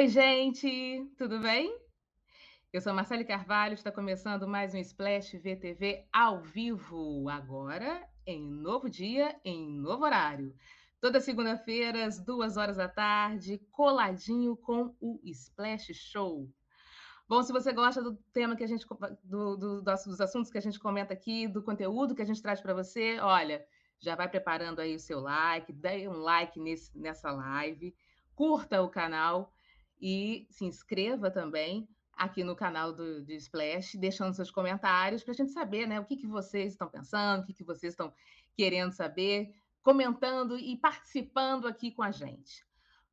Oi, gente, tudo bem? Eu sou Marcele Carvalho, está começando mais um Splash VTV ao vivo, agora em novo dia, em novo horário. Toda segunda-feira, às duas horas da tarde, coladinho com o Splash Show. Bom, se você gosta do tema que a gente do, do, dos assuntos que a gente comenta aqui, do conteúdo que a gente traz para você, olha, já vai preparando aí o seu like, dê um like nesse, nessa live, curta o canal e se inscreva também aqui no canal do, do Splash, deixando seus comentários para a gente saber né, o que, que vocês estão pensando, o que, que vocês estão querendo saber, comentando e participando aqui com a gente.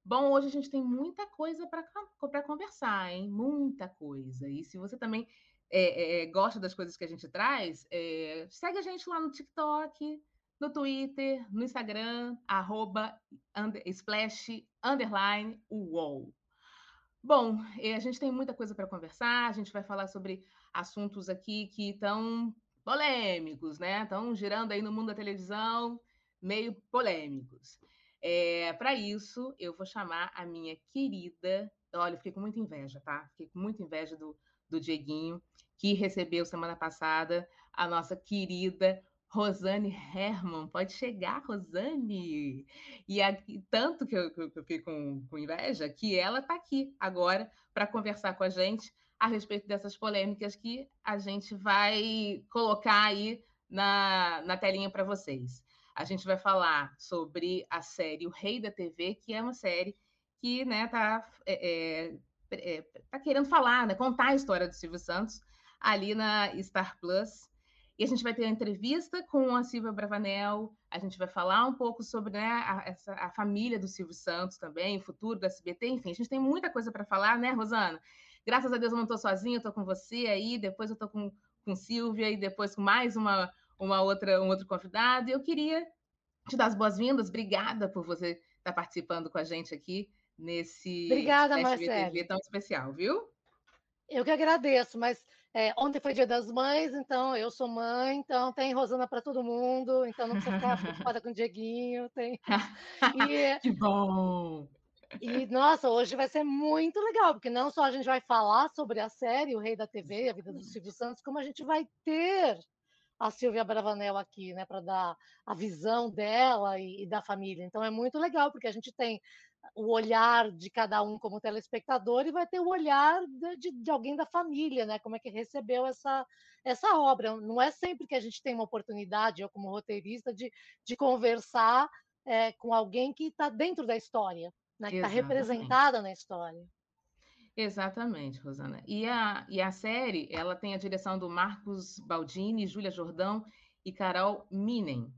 Bom, hoje a gente tem muita coisa para conversar, hein? Muita coisa. E se você também é, é, gosta das coisas que a gente traz, é, segue a gente lá no TikTok, no Twitter, no Instagram, arroba under, splash underline. Bom, eh, a gente tem muita coisa para conversar, a gente vai falar sobre assuntos aqui que estão polêmicos, né? Estão girando aí no mundo da televisão, meio polêmicos. É, para isso, eu vou chamar a minha querida. Olha, eu fiquei com muita inveja, tá? Fiquei com muita inveja do, do Dieguinho, que recebeu semana passada a nossa querida Rosane Herman, pode chegar, Rosane! E tanto que eu, que eu fiquei com, com, inveja, que ela está aqui agora para conversar com a gente a respeito dessas polêmicas que a gente vai colocar aí na, na telinha para vocês. A gente vai falar sobre a série O Rei da TV, que é uma série que está né, tá, é, é, é, tá querendo falar, né, contar a história do Silvio Santos ali na Star Plus. E a gente vai ter a entrevista com a Silvia Bravanel, a gente vai falar um pouco sobre né, a, essa, a família do Silvio Santos também, o futuro do SBT, enfim, a gente tem muita coisa para falar, né, Rosana? Graças a Deus eu não estou sozinha, eu estou com você aí, depois eu estou com, com Silvia e depois com mais uma, uma outra, um outro convidado. E eu queria te dar as boas-vindas, obrigada por você estar tá participando com a gente aqui nesse Obrigada, SBTV tão especial, viu? Eu que agradeço, mas é, ontem foi Dia das Mães, então eu sou mãe, então tem Rosana para todo mundo, então não precisa ficar preocupada com o Dieguinho. Tem... E, que bom! E, nossa, hoje vai ser muito legal, porque não só a gente vai falar sobre a série O Rei da TV, a vida do Silvio Santos, como a gente vai ter a Silvia Bravanel aqui, né, para dar a visão dela e, e, da família. Então é muito legal, porque a gente tem o olhar de cada um como telespectador e vai ter o olhar de, de, alguém da família, né? Como é que recebeu essa, essa obra. Não é sempre que a gente tem uma oportunidade, eu como roteirista, de, de conversar é, com alguém que está dentro da história, né? que está representada na história. Exatamente, Rosana. E a, e a série, ela tem a direção do Marcos Baldini, Júlia Jordão e Carol Minen.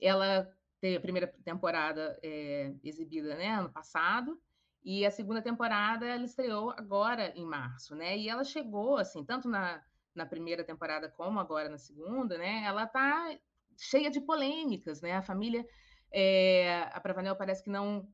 Ela teve a primeira temporada é, exibida né, ano passado, e a segunda temporada ela estreou agora em março, né? E ela chegou, assim, tanto na, na primeira temporada como agora na segunda, né? Ela tá cheia de polêmicas, né? A família, é, a Pravanel parece que não,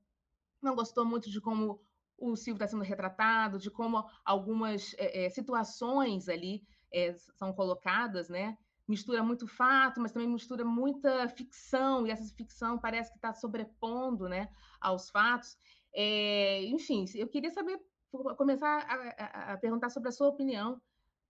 não gostou muito de como o Silvio está sendo retratado, de como algumas é, é, situações ali é, são colocadas, né? Mistura muito fato, mas também mistura muita ficção, e essa ficção parece que está sobrepondo né, aos fatos. É, enfim, eu queria saber, começar a, a, a, perguntar sobre a sua opinião,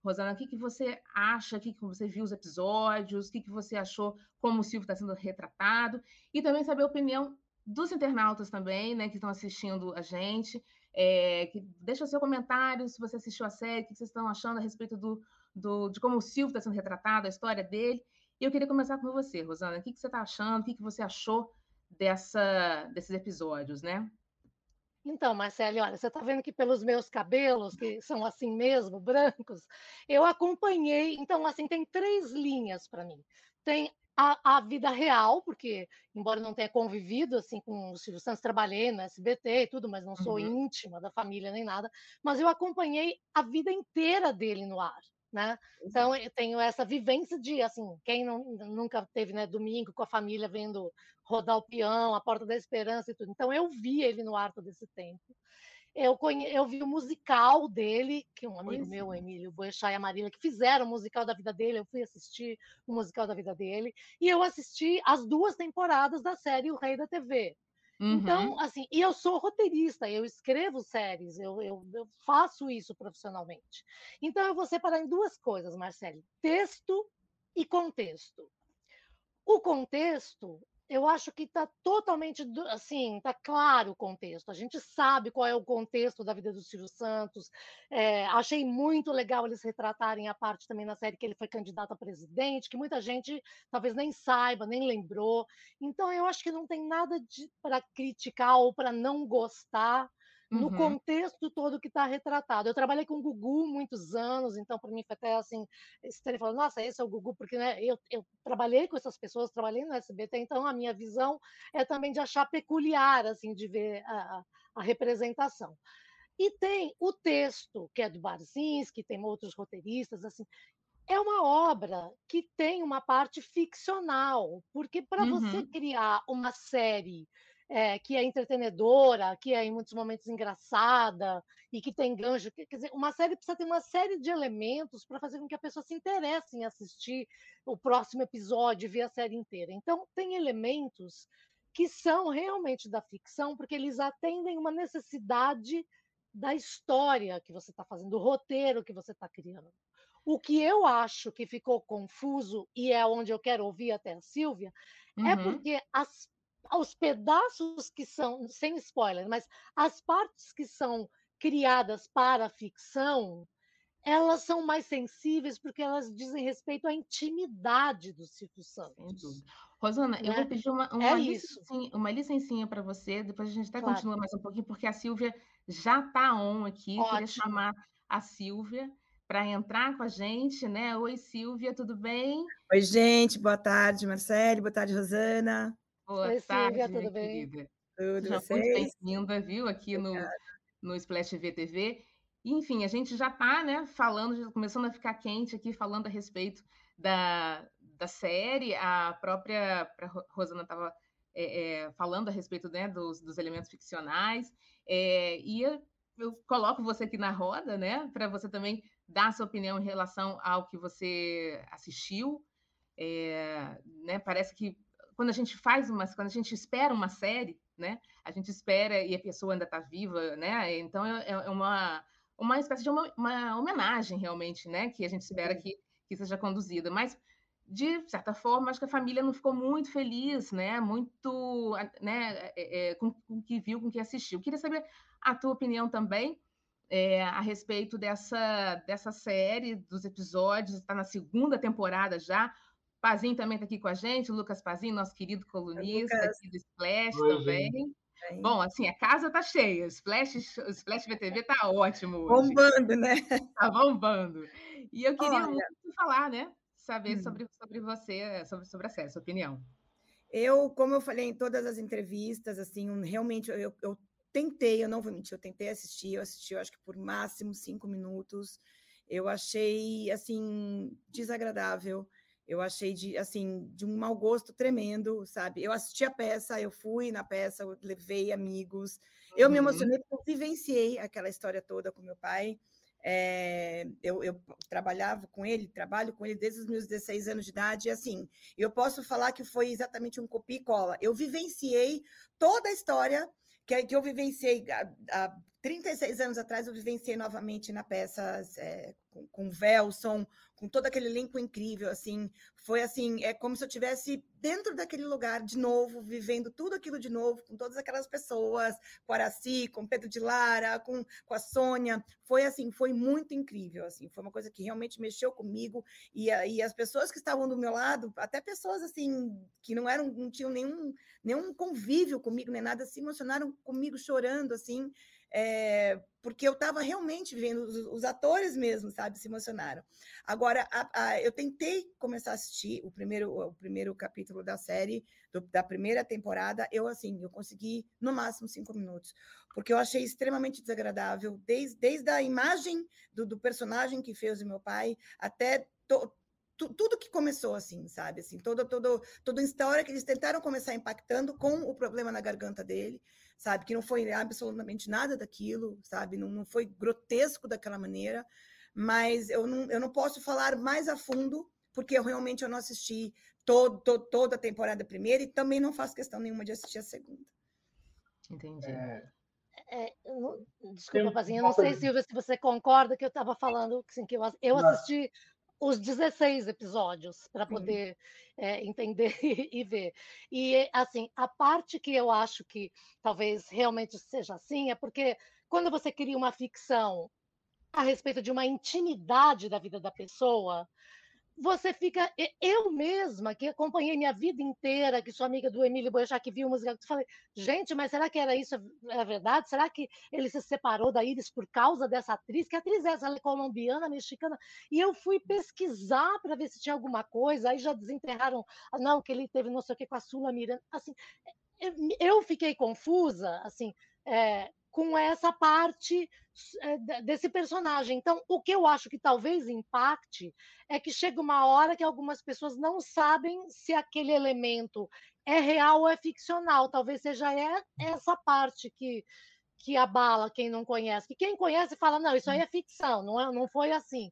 Rosana, o que, que você acha, o que, que você viu os episódios, o que, que você achou como o Silvio está sendo retratado, e também saber a opinião dos internautas também, né, que estão assistindo a gente. É, que deixa o seu comentário se você assistiu a série, o que vocês estão achando a respeito do, do, de como o Silvio está sendo retratado, a história dele. E eu queria começar com você, Rosana. O que, que você está achando? O que, que você achou dessa, desses episódios, né? Então, Marcele, olha, você está vendo que pelos meus cabelos, que são assim mesmo, brancos, eu acompanhei. Então, assim, tem três linhas para mim. Tem a, a, vida real, porque, embora não tenha convivido assim com o Silvio Santos, trabalhei no SBT e tudo, mas não sou uhum. íntima da família nem nada, mas eu acompanhei a vida inteira dele no ar né? Então eu tenho essa vivência de assim, quem não, nunca teve, né, domingo com a família vendo rodar o peão, a Porta da Esperança e tudo. Então eu vi ele no ar todo esse tempo. Eu, conhe... eu vi o musical dele, que um amigo pois meu, é. Emílio Boechat e a Marília, que fizeram o musical da vida dele, eu fui assistir o musical da vida dele, e eu assisti as duas temporadas da série O Rei da TV. Então, uhum. Então, assim, e eu sou roteirista, eu escrevo séries, eu, eu, eu, faço isso profissionalmente. Então, eu vou separar em duas coisas, Marcele: texto e contexto. O contexto eu acho que está totalmente assim, está claro o contexto. A gente sabe qual é o contexto da vida do Silvio Santos. É, achei muito legal eles retratarem a parte também na série que ele foi candidato a presidente, que muita gente talvez nem saiba, nem lembrou. Então eu acho que não tem nada para criticar ou para não gostar no uhum. contexto todo que está retratado. Eu trabalhei com o Gugu muitos anos, então para mim foi até assim, ele falou, nossa, esse é o Gugu, porque né, eu, eu trabalhei com essas pessoas, trabalhei no SBT, então a minha visão é também de achar peculiar, assim, de ver a, a representação. E tem o texto, que é do Barzinski, tem outros roteiristas, assim, é uma obra que tem uma parte ficcional, porque para uhum. você criar uma série é, que é entretenedora, que é em muitos momentos engraçada e que tem gancho. Quer dizer, uma série precisa ter uma série de elementos para fazer com que a pessoa se interesse em assistir o próximo episódio, ver a série inteira. Então, tem elementos que são realmente da ficção, porque eles atendem uma necessidade da história que você está fazendo, do roteiro que você está criando. O que eu acho que ficou confuso, e é onde eu quero ouvir até a Silvia, é uhum. é porque as os pedaços que são, sem spoiler, mas as partes que são criadas para a ficção, elas são mais sensíveis porque elas dizem respeito à intimidade do Silvio Santos. Rosana, né? eu vou pedir uma, uma, é licencinha, uma licencinha para você, depois a gente até claro. continua mais um pouquinho, porque a Silvia já está on aqui. Ótimo. Queria chamar a Silvia para entrar com a gente, né? Oi, Silvia, tudo bem? Oi, gente, boa tarde, Marcele, boa tarde, Rosana. Boa Oi, tarde, Silvia, tudo bem? Querida. Tudo, Seja vocês? muito bem-vinda, viu, aqui no, no Splash VTV. Enfim, a gente já está né, falando, já começando a ficar quente aqui, falando a respeito da, da série. A própria a Rosana estava é, é, falando a respeito né, dos, dos elementos ficcionais. É, e eu, eu coloco você aqui na roda, né, para você também dar a sua opinião em relação ao que você assistiu. É, né, parece que quando a gente faz uma, quando a gente espera uma série, né? A gente espera e a pessoa ainda está viva, né? Então é, é, uma uma espécie de uma, uma, homenagem realmente, né? Que a gente espera que, que seja conduzida, mas de certa forma acho que a família não ficou muito feliz, né? Muito, né? É, é, com, com o que viu, com o que assistiu. Queria saber a tua opinião também. É, a respeito dessa, dessa série, dos episódios, está na segunda temporada já. Pazinho também está aqui com a gente, o Lucas Pazinho, nosso querido colunista aqui do Splash Oi, também. Gente. Bom, assim, a casa está cheia, o Splash, o Splash VTV está ótimo hoje. Bombando, né? Está bombando. E eu queria Olha, muito falar, né? Saber hum. sobre, sobre você, sobre, sobre a série, sua opinião. Eu, como eu falei em todas as entrevistas, assim, realmente eu, eu tentei, eu não vou mentir, eu tentei assistir, eu assisti, eu acho que por máximo cinco minutos. Eu achei, assim, desagradável eu achei de assim de um mau gosto tremendo, sabe? Eu assisti a peça, eu fui na peça, eu levei amigos, uhum. eu me uhum. emocionei porque eu vivenciei aquela história toda com meu pai. É, eu, eu, trabalhava com ele, trabalho com ele desde os meus 16 anos de idade, e assim, eu posso falar que foi exatamente um copia e cola. Eu vivenciei toda a história que, que eu vivenciei há, há 36 anos atrás, eu vivenciei novamente na peça é, com, com Velson, com todo aquele elenco incrível, assim, foi assim, é como se eu tivesse dentro daquele lugar de novo, vivendo tudo aquilo de novo, com todas aquelas pessoas, com Araci, com Pedro de Lara, com, com a Sônia, foi assim, foi muito incrível, assim, foi uma coisa que realmente mexeu comigo, e, e as pessoas que estavam do meu lado, até pessoas, assim, que não eram, não tinham nenhum, nenhum convívio comigo, nem nada, se emocionaram comigo chorando, assim, é, porque eu estava realmente vendo os, os, atores mesmo, sabe, se emocionaram. Agora, a, a, eu tentei começar a assistir o primeiro, o primeiro capítulo da série, do, da primeira temporada, eu, assim, eu consegui no máximo cinco minutos, porque eu achei extremamente desagradável, desde, desde a imagem do, do personagem que fez o meu pai, até to, tudo que começou assim, sabe? Assim, todo, todo, toda a história que eles tentaram começar impactando com o problema na garganta dele sabe? Que não foi absolutamente nada daquilo, sabe? Não, não foi grotesco daquela maneira, mas eu não, eu não posso falar mais a fundo, porque eu realmente eu não assisti todo, todo, toda a temporada primeira e também não faço questão nenhuma de assistir a segunda. Entendi. É... É, desculpa, Pazinha, eu não sei, Silvia, se você concorda que eu estava falando assim, que eu, eu assisti os 16 episódios para poder é, entender e, ver. E, assim, a parte que eu acho que talvez realmente seja assim é porque quando você cria uma ficção a respeito de uma intimidade da vida da pessoa, você fica. Eu mesma, que acompanhei minha vida inteira, que sou amiga do Emílio Boechat, que viu música, falei, gente, mas será que era isso? É verdade? Será que ele se separou da Iris por causa dessa atriz? Que atriz é essa? Ela é colombiana, mexicana? E eu fui pesquisar para ver se tinha alguma coisa, aí já desenterraram, ah, não, que ele teve não sei o que com a Sula Miranda. Assim, eu fiquei confusa, assim, é, com essa parte desse personagem. Então, o que eu acho que talvez impacte é que chega uma hora que algumas pessoas não sabem se aquele elemento é real ou é ficcional. Talvez seja essa parte que, que abala quem não conhece. Que quem conhece fala, não, isso aí é ficção, não, é, não foi assim.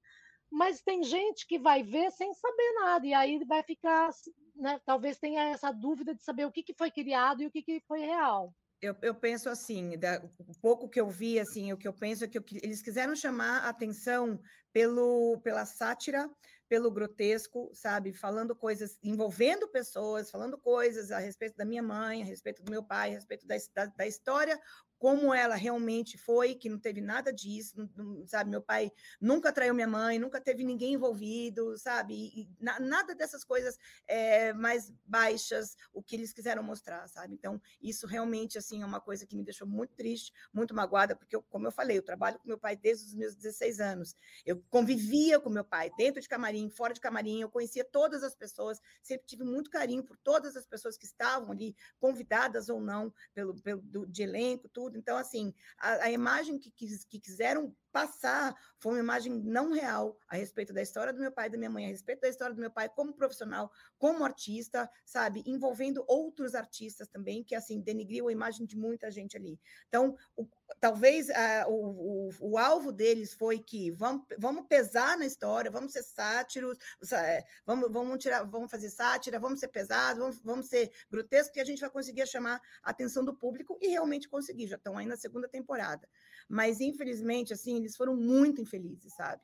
Mas tem gente que vai ver sem saber nada, e aí vai ficar, né, talvez tenha essa dúvida de saber o que, que foi criado e o que, que foi real eu, eu penso assim, da, o pouco que eu vi, assim, o que eu penso é que eu, eles quiseram chamar a atenção pelo, pela sátira, pelo grotesco, sabe? Falando coisas, envolvendo pessoas, falando coisas a respeito da minha mãe, a respeito do meu pai, a respeito da, da, da história como ela realmente foi, que não teve nada disso, não, sabe? Meu pai nunca traiu minha mãe, nunca teve ninguém envolvido, sabe? E, na, nada dessas coisas é, mais baixas, o que eles quiseram mostrar, sabe? Então, isso realmente, assim, é uma coisa que me deixou muito triste, muito magoada, porque, eu, como eu falei, eu trabalho com meu pai desde os meus 16 anos. Eu convivia com meu pai, dentro de camarim, fora de camarim, eu conhecia todas as pessoas, sempre tive muito carinho por todas as pessoas que estavam ali, convidadas ou não, pelo, pelo do, de elenco, tudo tudo. Então, assim, a, a imagem que, que, que quiseram passar foi uma imagem não real a respeito da história do meu pai e da minha mãe, a respeito da história do meu pai como profissional, como artista, sabe, envolvendo outros artistas também, que assim denigriu a imagem de muita gente ali. Então, o, talvez uh, o, o, o, alvo deles foi que vamos, vamos pesar na história, vamos ser sátiros, é, vamos, vamos, tirar, vamos fazer sátira, vamos ser pesados, vamos, vamos ser grotescos, que a gente vai conseguir chamar a atenção do público e realmente conseguir, já estão aí na segunda temporada. Mas, infelizmente, assim, eles foram muito infelizes, sabe?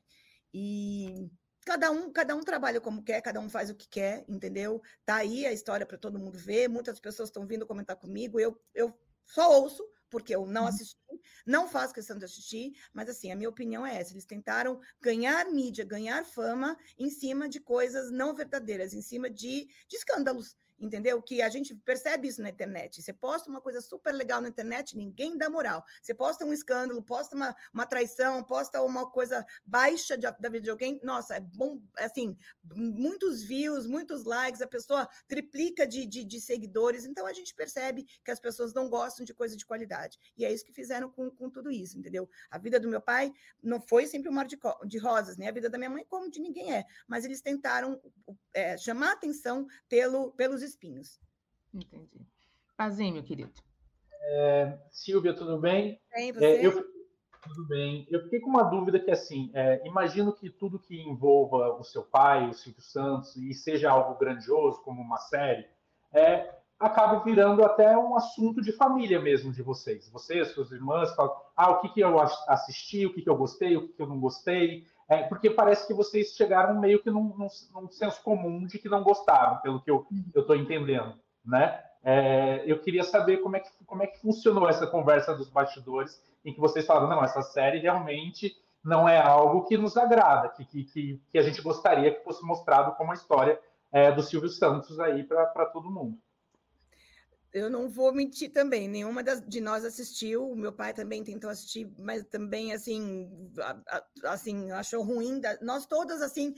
E cada um, cada um trabalha como quer, cada um faz o que quer, entendeu? Tá aí a história para todo mundo ver. Muitas pessoas estão vindo comentar comigo. Eu, eu só ouço, porque eu não uhum. assisti, não faço questão de assistir, mas assim, a minha opinião é essa: eles tentaram ganhar mídia, ganhar fama em cima de coisas não verdadeiras, em cima de, de escândalos entendeu? Que a gente percebe isso na internet. Você posta uma coisa super legal na internet, ninguém dá moral. Você posta um escândalo, posta uma, uma traição, posta uma coisa baixa de, da vida de alguém, nossa, é bom, assim, muitos views, muitos likes, a pessoa triplica de, de, de, seguidores, então a gente percebe que as pessoas não gostam de coisa de qualidade. E é isso que fizeram com, com tudo isso, entendeu? A vida do meu pai não foi sempre um mar de, de rosas, nem né? a vida da minha mãe como de ninguém é, mas eles tentaram é, chamar atenção pelo, pelos espinhos. Entendi. Pazinho, meu querido. É, Silvia, tudo bem? Bem, você? É, eu, tudo bem. Eu fiquei com uma dúvida que, assim, é, imagino que tudo que envolva o seu pai, o Silvio Santos, e seja algo grandioso, como uma série, é, acabe virando até um assunto de família mesmo de vocês. Vocês, suas irmãs, falam, ah, o que, que eu assisti, o que, que eu gostei, o que, que eu não gostei. É, porque parece que vocês chegaram meio que num, num, num, senso comum de que não gostaram, pelo que eu estou entendendo, né? É, eu queria saber como é, que, como é que funcionou essa conversa dos bastidores, em que vocês falaram, não, essa série realmente não é algo que nos agrada, que, que, que a gente gostaria que fosse mostrado como a história é, do Silvio Santos aí para todo mundo eu não vou mentir também, nenhuma das, de nós assistiu, o meu pai também tentou assistir, mas também, assim, assim achou ruim. Da, nós todas, assim,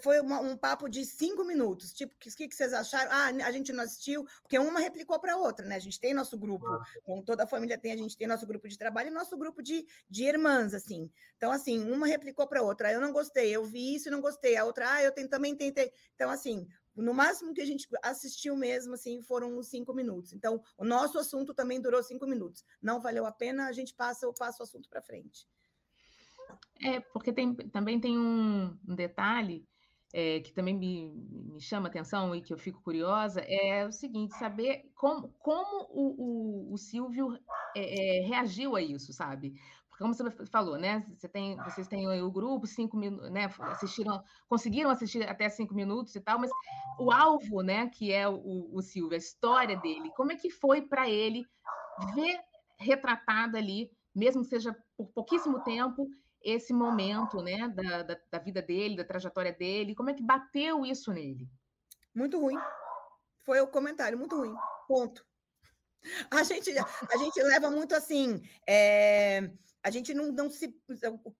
foi, uma, um papo de cinco minutos, tipo, o que, que, vocês acharam? Ah, a gente não assistiu, porque uma replicou para a outra, né? A gente tem nosso grupo, como toda a família tem, a gente tem nosso grupo de trabalho e nosso grupo de, de irmãs, assim. Então, assim, uma replicou para a outra, ah, eu não gostei, eu vi isso e não gostei, a outra, ah, eu tem, também tentei. Então, assim, no máximo que a gente assistiu mesmo, assim, foram uns cinco minutos. Então, o nosso assunto também durou cinco minutos. Não valeu a pena, a gente passa, passa o assunto para frente. É, porque tem, também tem um, um detalhe é, que também me, me chama atenção e que eu fico curiosa é o seguinte: saber como, como o, o, o Silvio é, é, reagiu a isso, sabe? Como você falou, né? Você tem, vocês têm o grupo, cinco minutos, né? Assistiram, conseguiram assistir até cinco minutos e tal, mas o alvo, né? Que é o, o Silvio, a história dele, como é que foi para ele ver retratada ali, mesmo que seja por pouquíssimo tempo, esse momento, né? Da, da, da vida dele, da trajetória dele, como é que bateu isso nele? Muito ruim. Foi o comentário, muito ruim. Ponto. A gente, a gente leva muito assim. É a gente não, não se.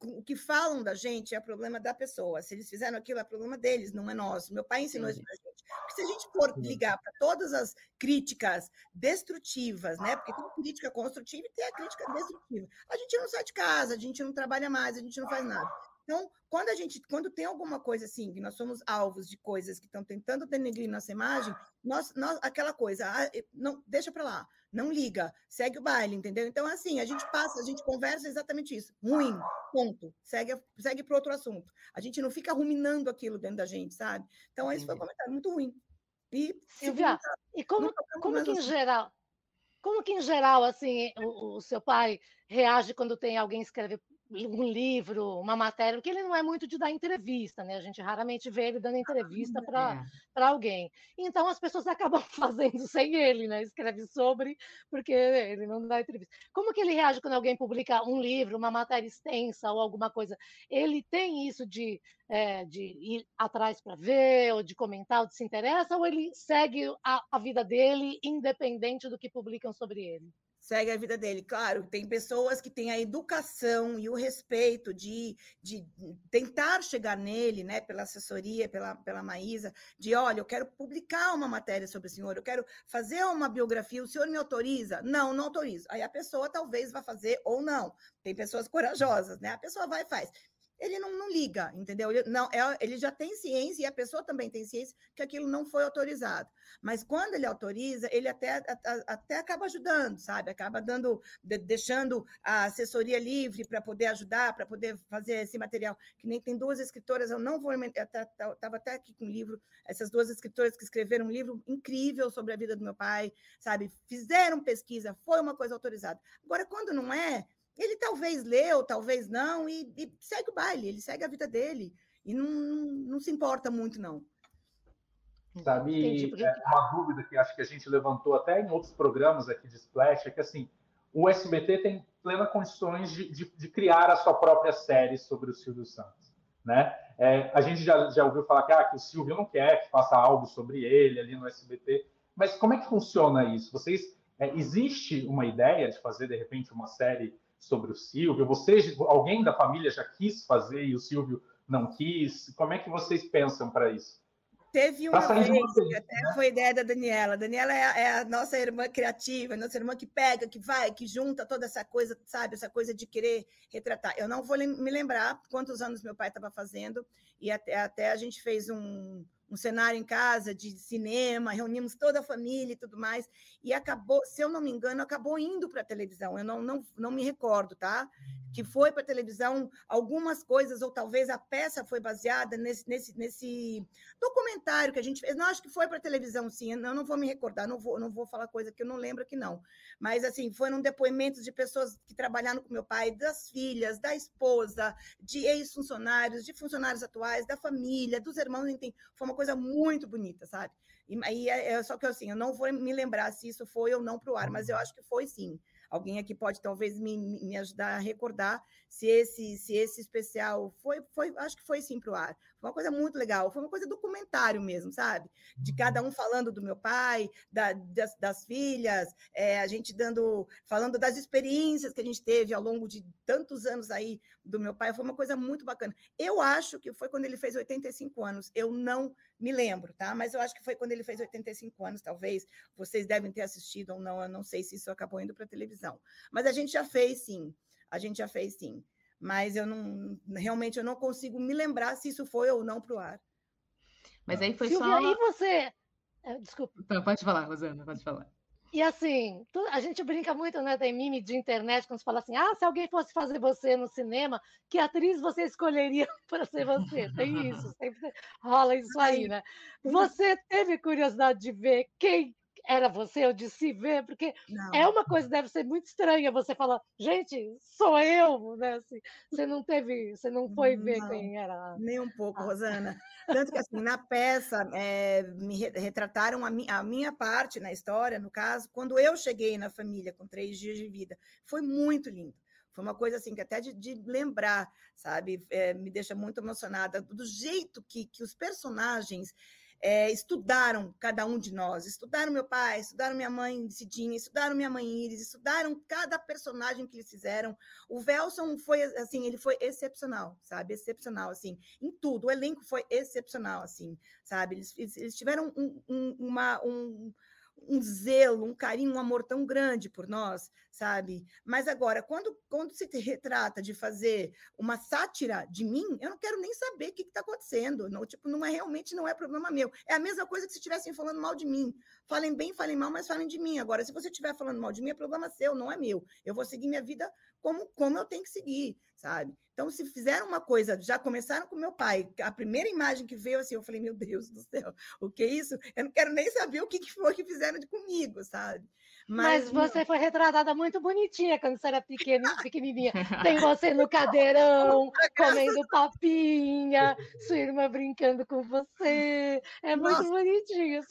O que falam da gente é problema da pessoa. Se eles fizeram aquilo, é problema deles, não é nosso. Meu pai ensinou isso pra gente. Porque se a gente for ligar para todas as críticas destrutivas, né? Porque tem crítica construtiva e tem a crítica destrutiva. A gente não sai de casa, a gente não trabalha mais, a gente não faz nada. Então, quando a gente, quando tem alguma coisa assim, que nós somos alvos de coisas que estão tentando denegrir nossa imagem, nós, nós aquela coisa, ah, não, deixa para lá, não liga, segue o baile, entendeu? Então, assim, a gente passa, a gente conversa exatamente isso. Ruim, ponto. Segue, segue para outro assunto. A gente não fica ruminando aquilo dentro da gente, sabe? Então, esse foi um comentário muito ruim. E, Silvia, e como, como que em geral, como que em geral, assim, o, o seu pai reage quando tem alguém escreve um livro, uma matéria, porque ele não é muito de dar entrevista, né? A gente raramente vê ele dando entrevista para é. alguém. Então as pessoas acabam fazendo sem ele, né? Escreve sobre, porque ele não dá entrevista. Como que ele reage quando alguém publica um livro, uma matéria extensa ou alguma coisa? Ele tem isso de, é, de ir atrás para ver, ou de comentar, ou de se interessa, ou ele segue a, a vida dele independente do que publicam sobre ele? Segue a vida dele. Claro, tem pessoas que têm a educação e o respeito de, de tentar chegar nele, né, pela assessoria, pela, pela Maísa, de olha, eu quero publicar uma matéria sobre o senhor, eu quero fazer uma biografia, o senhor me autoriza? Não, não autorizo. Aí a pessoa talvez vá fazer ou não. Tem pessoas corajosas, né? A pessoa vai e faz ele não, não liga, entendeu? Ele, não, é, ele já tem ciência e a pessoa também tem ciência que aquilo não foi autorizado. Mas quando ele autoriza, ele até, até acaba ajudando, sabe? Acaba dando, de, deixando a assessoria livre para poder ajudar, para poder fazer esse material. Que nem tem duas escritoras, eu não vou. Estava até aqui com um livro, essas duas escritoras que escreveram um livro incrível sobre a vida do meu pai, sabe? Fizeram pesquisa, foi uma coisa autorizada. Agora, quando não é, ele talvez leu, talvez não, e, e segue o baile, ele segue a vida dele. E não, não se importa muito, não. Sabe, é uma dúvida que acho que a gente levantou até em outros programas aqui de Splash, é que assim, o SBT tem plena condições de, de, de criar a sua própria série sobre o Silvio Santos. Né? É, a gente já, já ouviu falar que, ah, que o Silvio não quer que faça algo sobre ele ali no SBT, mas como é que funciona isso? Vocês é, existe uma ideia de fazer de repente uma série sobre o Silvio? Vocês, alguém da família já quis fazer e o Silvio não quis? Como é que vocês pensam para isso? Teve uma vez, até né? foi ideia da Daniela. Daniela é a, é a, nossa irmã criativa, nossa irmã que pega, que vai, que junta toda essa coisa, sabe? Essa coisa de querer retratar. Eu não vou me lembrar quantos anos meu pai estava fazendo, e até, até a gente fez um, um cenário em casa de cinema, reunimos toda a família e tudo mais, e acabou, se eu não me engano, acabou indo para a televisão. Eu não, não, não me recordo, tá? Que foi para a televisão algumas coisas, ou talvez a peça foi baseada nesse, nesse, nesse documentário que a gente fez. Não, acho que foi para a televisão, sim. Eu não vou me recordar, não vou, não vou falar coisa que eu não lembro que não. Mas, assim, foram depoimentos de pessoas que trabalharam com meu pai, das filhas, da esposa, de ex-funcionários, de funcionários atuais, da família, dos irmãos, enfim. Foi uma coisa muito bonita, sabe? E aí é, é, só que assim, eu não vou me lembrar se isso foi ou não para o ar, mas eu acho que foi sim. Alguém aqui pode talvez me, me ajudar a recordar se esse, se esse especial foi, foi, acho que foi sim para o ar. Foi uma coisa muito legal, foi uma coisa documentário mesmo, sabe? De cada um falando do meu pai, da, das, das filhas, é, a gente dando, falando das experiências que a gente teve ao longo de tantos anos aí do meu pai, foi uma coisa muito bacana. Eu acho que foi quando ele fez 85 anos, eu não me lembro, tá? Mas eu acho que foi quando ele fez 85 anos, talvez. Vocês devem ter assistido ou não, eu não sei se isso acabou indo para televisão. Mas a gente já fez, sim. A gente já fez, sim. Mas eu não, realmente eu não consigo me lembrar se isso foi ou não para o ar. Mas aí foi Silvia, só. aí você. É, desculpa. Então, pode falar, Rosana, pode falar. E assim, a gente brinca muito, né? Tem mime de internet quando se fala assim: ah, se alguém fosse fazer você no cinema, que atriz você escolheria para ser você? Tem isso, sempre rola isso aí, né? Você teve curiosidade de ver quem era você ou de se ver, porque não. é uma coisa deve ser muito estranha você falar, gente, sou eu, né? Assim, você não teve, você não foi ver não, quem era. Nem um pouco. Rosana. Tanto que assim, na peça é, me retrataram a, mi, a minha parte na história, no caso, quando eu cheguei na família com três dias de vida. Foi muito lindo. Foi uma coisa assim que até de, de lembrar, sabe, é, me deixa muito emocionada do jeito que, que os personagens é, estudaram cada um de nós, estudaram meu pai, estudaram minha mãe Cidinha, estudaram minha mãe Iris, estudaram cada personagem que eles fizeram. O Velson foi assim, ele foi excepcional, sabe? Excepcional, assim, em tudo. O elenco foi excepcional, assim, sabe? Eles, eles tiveram um, um, uma, um, um zelo, um carinho, um amor tão grande por nós, sabe? Mas agora, quando, quando se retrata de fazer uma sátira de mim, eu não quero nem saber o que está acontecendo. Não, tipo, não é realmente não é problema meu. É a mesma coisa que se estivessem falando mal de mim. Falem bem, falem mal, mas falem de mim. Agora, se você estiver falando mal de mim, é problema seu, não é meu. Eu vou seguir minha vida como, como eu tenho que seguir, sabe? Então, se fizeram uma coisa, já começaram com meu pai, a primeira imagem que veio assim, eu falei, meu Deus do céu, o que é isso? Eu não quero nem saber o que, que foi que fizeram de comigo, sabe? Mas, Mas você foi retratada muito bonitinha quando você era pequena, pequenininha. Tem você no cadeirão, comendo papinha, sua irmã brincando com você. É muito Nossa. bonitinho.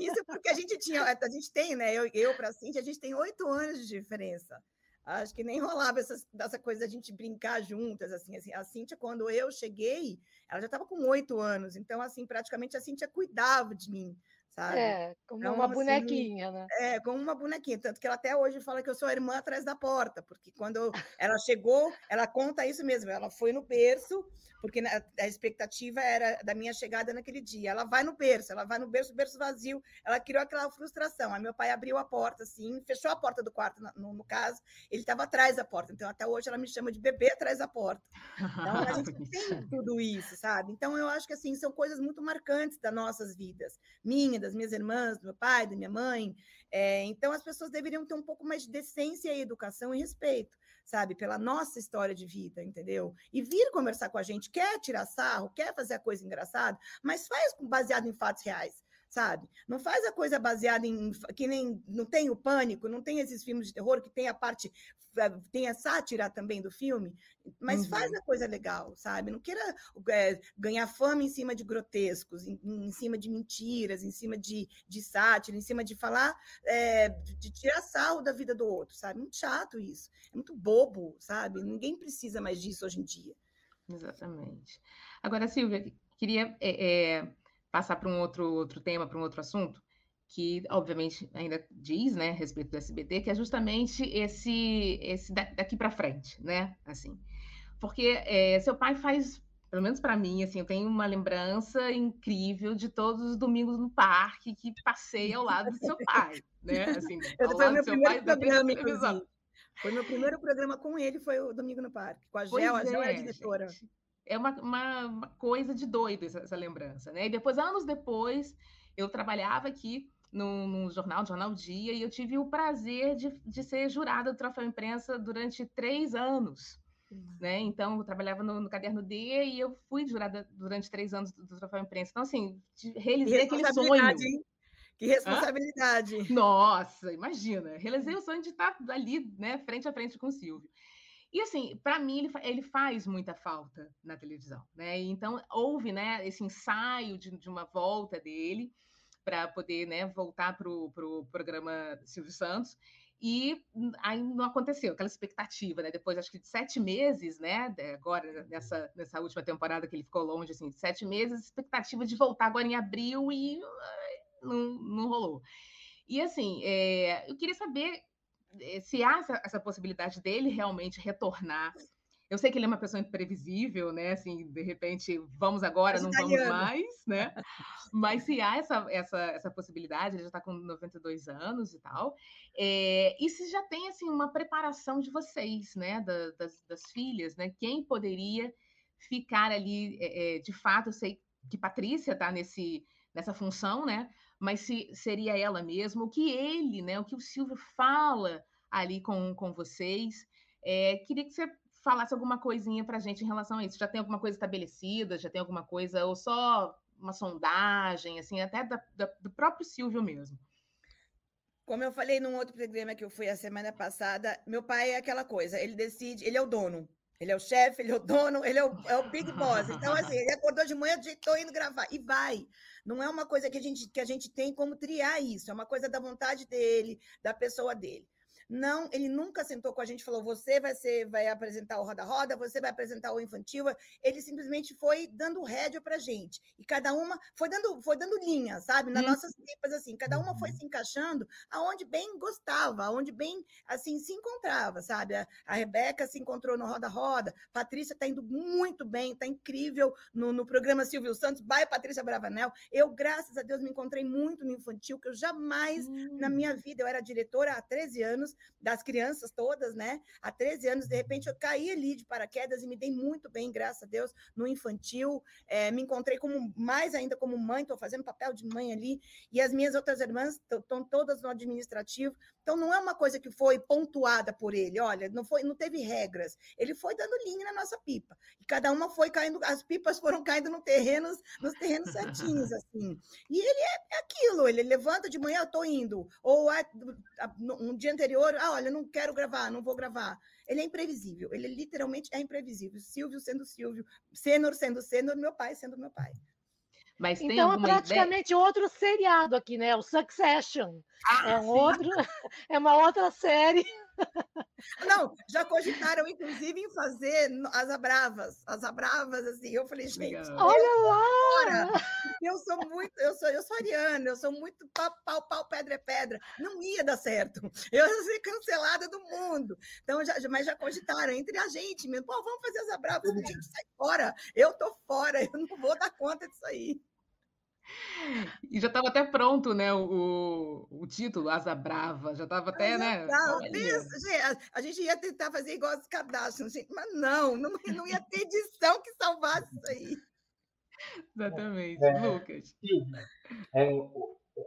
Isso porque a gente tinha, a gente tem, né? Eu, eu para a Cintia, a gente tem oito anos de diferença. Acho que nem rolava essa, coisa da gente brincar juntas, assim, assim. A Cíntia, quando eu cheguei, ela já estava com oito anos, então, assim, praticamente a Cíntia cuidava de mim, sabe? É, como então, uma assim, bonequinha, né? É, como uma bonequinha. Tanto que ela até hoje fala que eu sou a irmã atrás da porta, porque quando ela chegou, ela conta isso mesmo. Ela foi no berço, porque a expectativa era da minha chegada naquele dia. Ela vai no berço, ela vai no berço, berço vazio. Ela criou aquela frustração. Aí meu pai abriu a porta, assim, fechou a porta do quarto, no, no caso, ele estava atrás da porta. Então, até hoje, ela me chama de bebê atrás da porta. Então, a gente tem tudo isso, sabe? Então, eu acho que, assim, são coisas muito marcantes das nossas vidas. Minha, das minhas irmãs, do meu pai, da minha mãe. É, então, as pessoas deveriam ter um pouco mais de decência e educação e respeito sabe, pela nossa história de vida, entendeu? E vir conversar com a gente, quer tirar sarro, quer fazer a coisa engraçada, mas faz baseado em fatos reais sabe? Não faz a coisa baseada em que nem não tem o pânico, não tem esses filmes de terror que tem a parte eh, tem a sátira também do filme, mas uhum. faz a coisa legal, sabe? Não queira é, ganhar fama em cima de grotescos, em, em, cima de mentiras, em cima de, de sátira, em cima de falar, é, de tirar sal da vida do outro, sabe? Muito chato isso, é muito bobo, sabe? Ninguém precisa mais disso hoje em dia. Exatamente. Agora, Silvia, queria é, passar para um outro, outro tema, para um outro assunto, que obviamente ainda diz, né, a respeito do SBT, que é justamente esse, esse daqui para frente, né, assim, porque é, seu pai faz, pelo menos para mim, assim, eu tenho uma lembrança incrível de todos os domingos no parque que passei ao lado do seu pai, né, assim, eu ao lado do seu pai, programa. Foi meu primeiro programa com ele, foi o Domingo no Parque, com a Gel, a Gel é, era diretora. Gente é uma, uma, uma coisa de doido essa, essa, lembrança, né? E depois, anos depois, eu trabalhava aqui no, no jornal, no Jornal Dia, e eu tive o prazer de, de ser jurada do Troféu Imprensa durante três anos. Né? Então, eu trabalhava no, no, Caderno D e eu fui jurada durante três anos do, do Troféu Imprensa. Então, assim, realizei aquele sonho. Hein? Que responsabilidade. Hã? Nossa, imagina. Realizei o sonho de estar ali, né, frente a frente com o Silvio. E assim, para mim ele, ele, faz muita falta na televisão, né? Então houve, né, esse ensaio de, de uma volta dele para poder, né, voltar para o pro programa Silvio Santos. E aí não aconteceu, aquela expectativa, né? Depois, acho que de sete meses, né? Agora, nessa, nessa última temporada que ele ficou longe, assim, sete meses, expectativa de voltar agora em abril e não, não rolou. E assim, é, eu queria saber se há essa, essa, possibilidade dele realmente retornar. Eu sei que ele é uma pessoa imprevisível, né? Assim, de repente, vamos agora, não vamos mais, né? Mas se há essa, essa, essa possibilidade, ele já está com 92 anos e tal. É, e se já tem, assim, uma preparação de vocês, né? Da, das, das, filhas, né? Quem poderia ficar ali, é, de fato, eu sei que Patrícia está nesse, nessa função, né? Mas se seria ela mesma, o que ele, né, o que o Silvio fala ali com, com vocês. É, queria que você falasse alguma coisinha para a gente em relação a isso. Já tem alguma coisa estabelecida? Já tem alguma coisa, ou só uma sondagem, assim, até da, da, do próprio Silvio mesmo? Como eu falei num outro programa que eu fui a semana passada, meu pai é aquela coisa, ele decide, ele é o dono. Ele é o chefe, ele é o dono, ele é o, é o big boss. Então, assim, ele acordou de manhã, estou indo gravar. E vai. Não é uma coisa que a, gente, que a gente tem como triar isso. É uma coisa da vontade dele, da pessoa dele. Não, ele nunca sentou com a gente e falou: você vai ser, vai apresentar o Roda Roda, você vai apresentar o infantil. Ele simplesmente foi dando rédea para gente. E cada uma foi dando, foi dando linha, sabe? Nas hum. nossas pipas, assim, cada uma foi uhum. se encaixando aonde bem gostava, aonde bem assim se encontrava, sabe? A, a Rebeca se encontrou no Roda Roda, Patrícia está indo muito bem, está incrível no, no programa Silvio Santos, vai Patrícia Bravanel. Eu, graças a Deus, me encontrei muito no infantil, que eu jamais hum. na minha vida, eu era diretora há 13 anos, das crianças todas, né? Há 13 anos, de repente, eu caí ali de paraquedas e me dei muito bem, graças a Deus, no infantil. É, me encontrei como mais ainda como mãe, estou fazendo papel de mãe ali, e as minhas outras irmãs estão todas no administrativo. Então, não é uma coisa que foi pontuada por ele, olha, não foi, não teve regras. Ele foi dando linha na nossa pipa. E cada uma foi caindo, as pipas foram caindo no terrenos, nos terrenos certinhos, assim. E ele é, é aquilo, ele levanta de manhã, eu estou indo. Ou a, a, no dia anterior, ah, olha, não quero gravar, não vou gravar. Ele é imprevisível, ele literalmente é imprevisível. Silvio sendo Silvio, Senor sendo Senor, meu pai sendo meu pai. Mas então é praticamente ideia? outro seriado aqui, né? O Succession. Ah, é um outro, é uma outra série. Não, já cogitaram, inclusive, em fazer as abravas, as abravas, assim. Eu falei, gente, olha lá! Eu sou muito, eu sou, eu sou ariana, eu sou muito pau, pau, pau, pedra é pedra. Não ia dar certo. Eu ia ser cancelada do mundo. Então, já, mas já cogitaram entre a gente mesmo. Pô, vamos fazer as abravas. Gente, sai fora. Eu tô fora, eu não vou dar conta disso aí. E já estava até pronto, né? O, o título, Asa Brava, já estava até, né? gente, a gente ia tentar fazer igual os cadastros, gente, mas não, não, não ia ter edição que salvasse isso aí. Exatamente. É, Lucas. É,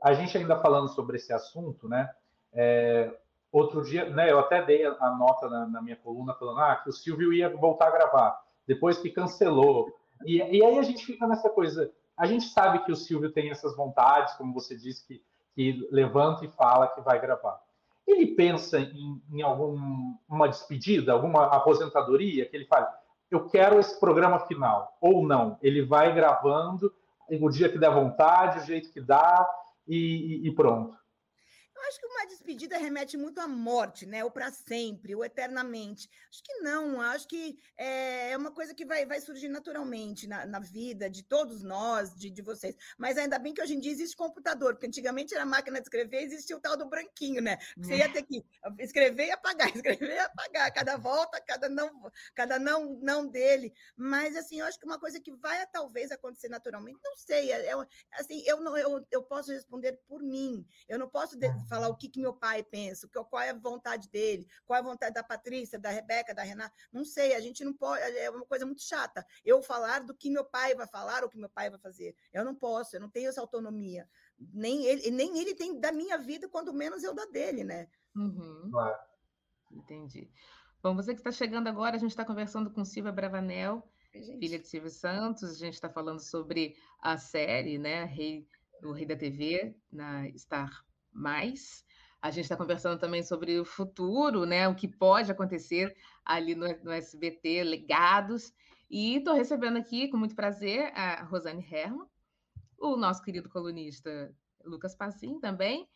a gente ainda falando sobre esse assunto, né? É, outro dia, né? Eu até dei a, nota na, na, minha coluna falando ah, que o Silvio ia voltar a gravar, depois que cancelou. E, e aí a gente fica nessa coisa a gente sabe que o Silvio tem essas vontades, como você disse, que, que levanta e fala que vai gravar. Ele pensa em, em alguma despedida, alguma aposentadoria, que ele fala, eu quero esse programa final, ou não. Ele vai gravando o dia que der vontade, o jeito que dá, e, e pronto. Eu acho que uma despedida remete muito à morte, né? O para sempre, o eternamente. Acho que não, acho que é, é uma coisa que vai, vai surgir naturalmente na, na vida de todos nós, de, de vocês. Mas ainda bem que hoje em dia existe computador, porque antigamente era máquina de escrever, existia o tal do branquinho, né? Você ia ter que escrever e apagar, escrever e apagar, cada volta, cada não, cada não, não dele. Mas assim, eu acho que uma coisa que vai talvez acontecer naturalmente, não sei, é, é assim, eu não eu, eu posso responder por mim. Eu não posso falar o que, que meu pai pensa, qual é a vontade dele, qual é a vontade da Patrícia, da Rebeca, da Renata. Não sei, a gente não pode, é uma coisa muito chata. Eu falar do que meu pai vai falar ou que meu pai vai fazer. Eu não posso, eu não tenho essa autonomia. Nem ele, nem ele tem da minha vida, quando menos eu da dele, né? Uhum. Claro. Entendi. Bom, você que está chegando agora, a gente está conversando com Silvia Bravanel, filha de Silvio Santos. A gente está falando sobre a série, né? Rei, o Rei da TV, na Star mais. A gente está conversando também sobre o futuro, né? O que pode acontecer ali no, no SBT, legados. E estou recebendo aqui, com muito prazer, a Rosane Herman, o nosso querido colunista Lucas Passim também.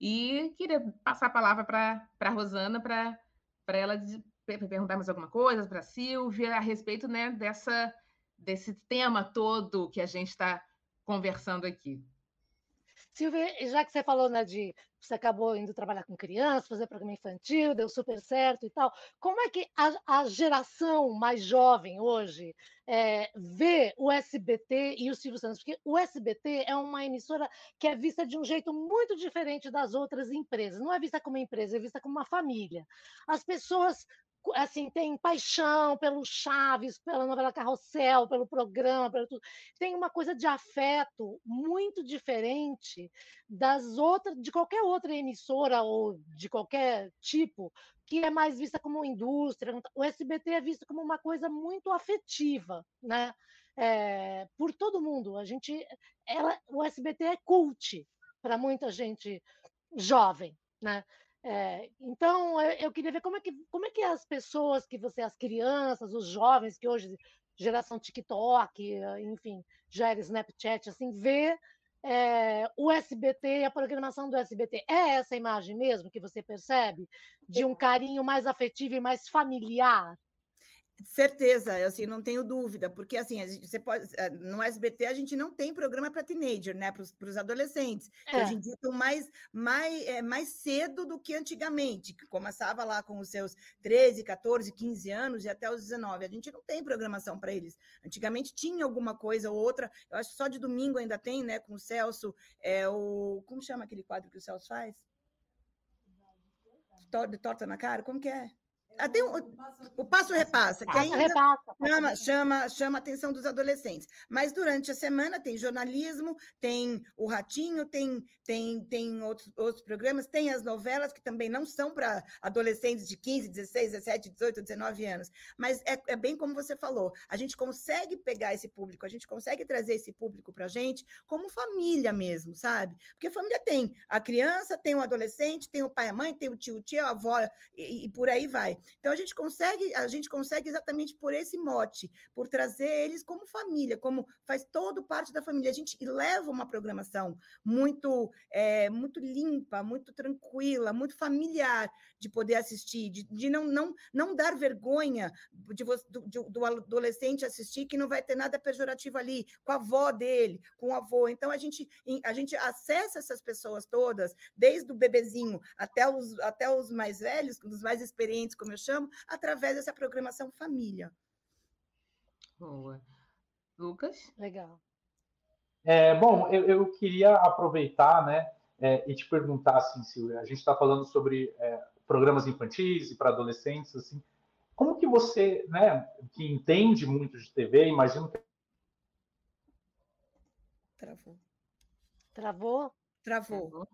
E queria passar a palavra para a Rosana para ela de, perguntar mais alguma coisa para a Silvia a respeito né, dessa, desse tema todo que a gente está conversando aqui. Silvia, já que você falou né, de você acabou indo trabalhar com crianças, fazer programa infantil, deu super certo e tal. Como é que a, a geração mais jovem hoje é, vê o SBT e o Silvio Santos? Porque o SBT é uma emissora que é vista de um jeito muito diferente das outras empresas. Não é vista como empresa, é vista como uma família. As pessoas assim, tem paixão pelo Chaves, pela novela Carrossel, pelo programa, pelo tudo. Tem uma coisa de afeto muito diferente das outras, de qualquer outra emissora ou de qualquer tipo, que é mais vista como indústria. O SBT é visto como uma coisa muito afetiva, né? É, por todo mundo. A gente, ela, o SBT é cult para muita gente jovem, né? É, então, eu queria ver como é, que, como é que as pessoas que você, as crianças, os jovens, que hoje, geração TikTok, enfim, já era Snapchat, assim, vê é, o SBT e a programação do SBT. É essa imagem mesmo que você percebe? De um carinho mais afetivo e mais familiar? Certeza, assim, não tenho dúvida, porque assim, você pode, eh, no SBT a gente não tem programa para teenager, né, para os adolescentes, é. que hoje em dia estão mais, mais, é, mais cedo do que antigamente, que começava lá com os seus 13, 14, 15 anos e até os 19. A gente não tem programação para eles. Antigamente tinha alguma coisa ou outra, eu acho que só de domingo ainda tem, né, com o Celso, é o como chama aquele quadro que o Celso faz? Torta na cara, como que é? Até um, o passo repassa, que ainda chama, chama, chama a atenção dos adolescentes. Mas durante a semana tem jornalismo, tem o Ratinho, tem, tem, tem outros, outros programas, tem as novelas, que também não são para adolescentes de 15, 16, 17, 18, 19 anos. Mas é, é bem como você falou, a gente consegue pegar esse público, a gente consegue trazer esse público para a gente como família mesmo, sabe? Porque família tem a criança, tem o adolescente, tem o pai a mãe, tem o tio, o tio, a avó, e, e por aí vai. Então a gente consegue, a gente consegue exatamente por esse mote, por trazer eles como família, como faz todo parte da família. A gente leva uma programação muito, é, muito limpa, muito tranquila, muito familiar de poder assistir, de, de não, não, não dar vergonha de, do, do adolescente assistir que não vai ter nada pejorativo ali, com a avó dele, com o avô. Então a gente, a gente acessa essas pessoas todas, desde o bebezinho até os, até os mais velhos, os mais experientes, como eu chamo, através dessa programação família. Boa. Lucas? Legal. É, bom, eu, eu, queria aproveitar né, é, e te perguntar, assim, Silvia, a gente está falando sobre é, programas infantis e para adolescentes, assim, como que você, né, que entende muito de TV, imagino que... Travou. Travou? Travou.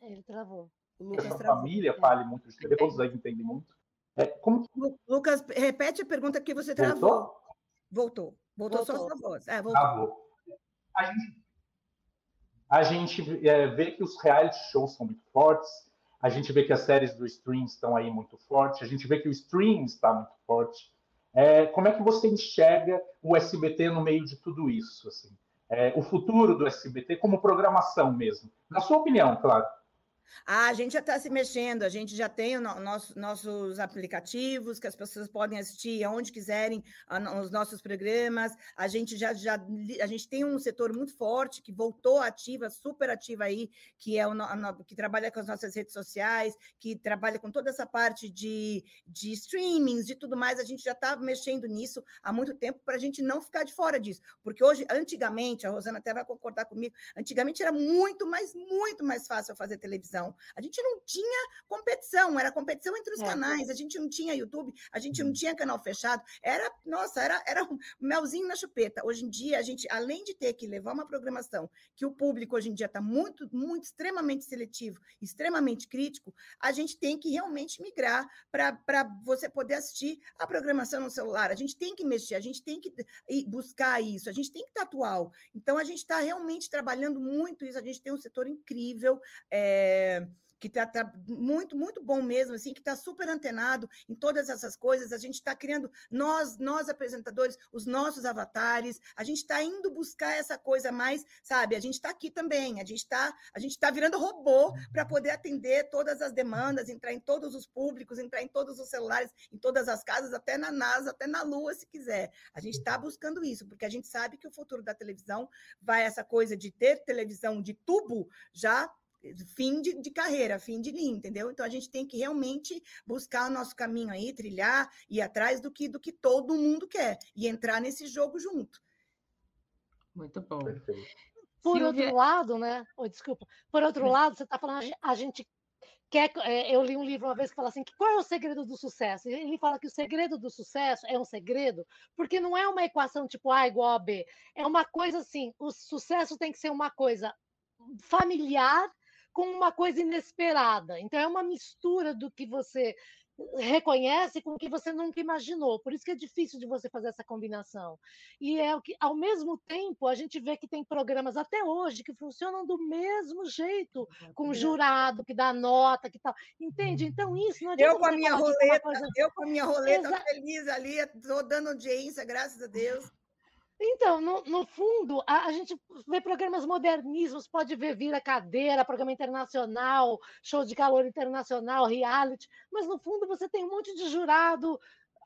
Ele travou. Lucas travou. família fale muito de TV, todos aí entendem muito. É, como... Lucas, repete a pergunta que você travou. Voltou? Voltou, voltou, só sua voz. É, voltou. Travou. A gente, a gente é, vê que os reality shows são muito fortes, a gente vê que as séries do stream estão aí muito fortes, a gente vê que o stream está muito forte. É, como é que você enxerga o SBT no meio de tudo isso? Assim? É, o futuro do SBT como programação mesmo? Na sua opinião, claro. Ah, a gente já está se mexendo, a gente já tem no, nosso, nossos aplicativos que as pessoas podem assistir aonde quiserem a, os nossos programas. A gente já, já a gente tem um setor muito forte que voltou ativa, super ativa aí, que é o no, que trabalha com as nossas redes sociais, que trabalha com toda essa parte de, de streamings, de tudo mais. A gente já está mexendo nisso há muito tempo para a gente não ficar de fora disso, porque hoje, antigamente, a Rosana até vai concordar comigo, antigamente era muito mais, muito mais fácil fazer televisão televisão. A gente não tinha competição, era competição entre os é. canais, a gente não tinha YouTube, a gente não uhum. tinha canal fechado. Era, nossa, era, era um melzinho na chupeta. Hoje em dia, a gente, além de ter que levar uma programação que o público hoje em dia está muito, muito, extremamente seletivo, extremamente crítico, a gente tem que realmente migrar para você poder assistir a programação no celular. A gente tem que mexer, a gente tem que buscar isso, a gente tem que estar atual. Então, a gente está realmente trabalhando muito isso, a gente tem um setor incrível. É, que está tá muito, muito bom mesmo, assim, que está super antenado em todas essas coisas. A gente está criando, nós, nós apresentadores, os nossos avatares, a gente está indo buscar essa coisa mais, sabe? A gente está aqui também, a gente está a gente tá virando robô para poder atender todas as demandas, entrar em todos os públicos, entrar em todos os celulares, em todas as casas, até na NASA, até na Lua, se quiser. A gente está buscando isso, porque a gente sabe que o futuro da televisão vai essa coisa de ter televisão de tubo já fim de, de, carreira, fim de linha, entendeu? Então a gente tem que realmente buscar o nosso caminho aí, trilhar, ir atrás do que, do que todo mundo quer e entrar nesse jogo junto. Muito bom. Por Silvia... outro lado, né? Oh, desculpa. Por outro lado, você está falando, a gente quer. É, eu li um livro uma vez que fala assim: que qual é o segredo do sucesso? Ele fala que o segredo do sucesso é um segredo, porque não é uma equação tipo A igual a B. É uma coisa assim: o sucesso tem que ser uma coisa familiar com uma coisa inesperada. Então, é uma mistura do que você reconhece com o que você nunca imaginou. Por isso que é difícil de você fazer essa combinação. E é o que, ao mesmo tempo, a gente vê que tem programas até hoje que funcionam do mesmo jeito, com jurado que dá nota, que tal. Entende? Então isso não adianta. Eu com a minha roleta, coisa... eu com a minha roleta Exa... feliz ali, estou dando audiência, graças a Deus. Então, no, no fundo, a, a, gente vê programas moderníssimos, pode ver Vira Cadeira, programa internacional, show de calor internacional, reality, mas no fundo você tem um monte de jurado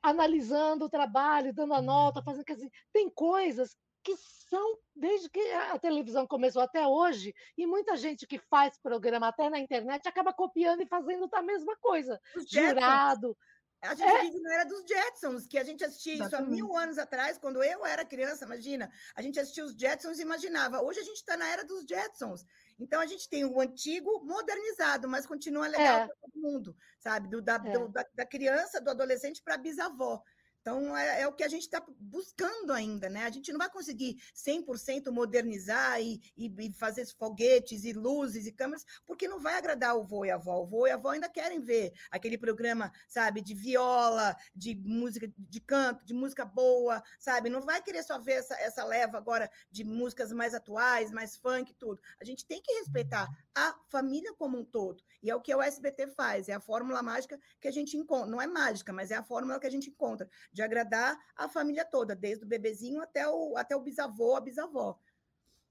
analisando o trabalho, dando a nota, uhum. fazendo. Dizer, tem coisas que são, desde que a televisão começou até hoje, e muita gente que faz programa até na internet acaba copiando e fazendo a mesma coisa. Jurado. A gente é. vive na era dos Jetsons, que a gente assistia isso há mil anos atrás, quando eu era criança, imagina. A gente assistia os Jetsons e imaginava. Hoje a gente está na era dos Jetsons. Então a gente tem o antigo modernizado, mas continua legal é. para todo mundo, sabe? Do, da, é. do, da, da criança, do adolescente para a bisavó. Então, é, é, o que a gente está buscando ainda, né? A gente não vai conseguir 100% modernizar e, e, e, fazer foguetes e luzes e câmeras, porque não vai agradar o vô e a avó. O vô e a avó ainda querem ver aquele programa, sabe, de viola, de música de canto, de música boa, sabe? Não vai querer só ver essa, essa leva agora de músicas mais atuais, mais funk e tudo. A gente tem que respeitar a família como um todo. E é o que o SBT faz, é a fórmula mágica que a gente encontra. Não é mágica, mas é a fórmula que a gente encontra de agradar a família toda, desde o bebezinho até o, até o bisavô, a bisavó.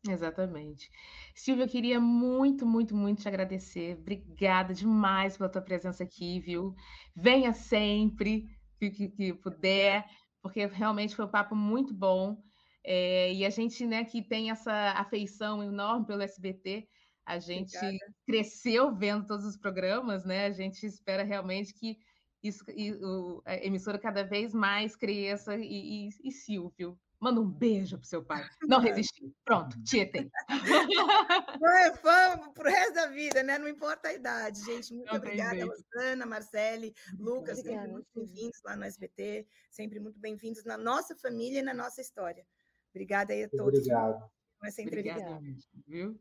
Exatamente. Silvia, eu queria muito, muito, muito te agradecer. Obrigada demais pela tua presença aqui, viu? Venha sempre que, que, que puder, porque realmente foi um papo muito bom. É, e a gente, né, que tem essa afeição enorme pelo SBT, a gente Obrigada. cresceu vendo todos os programas, né? A gente espera realmente que isso, e, o, a emissora cada vez mais cresça e, e, e Silvio. Manda um beijo pro seu pai. Não resisti. Pronto, tietei. É fã pro resto da vida, né? Não importa a idade, gente. Muito Não obrigada, Rosana, Marcele, Lucas, obrigada, sempre muito bem-vindos lá no SBT, sempre muito bem-vindos na nossa família e na nossa história. Obrigada aí a todos. Obrigado. Com essa entrevista. Obrigada, viu?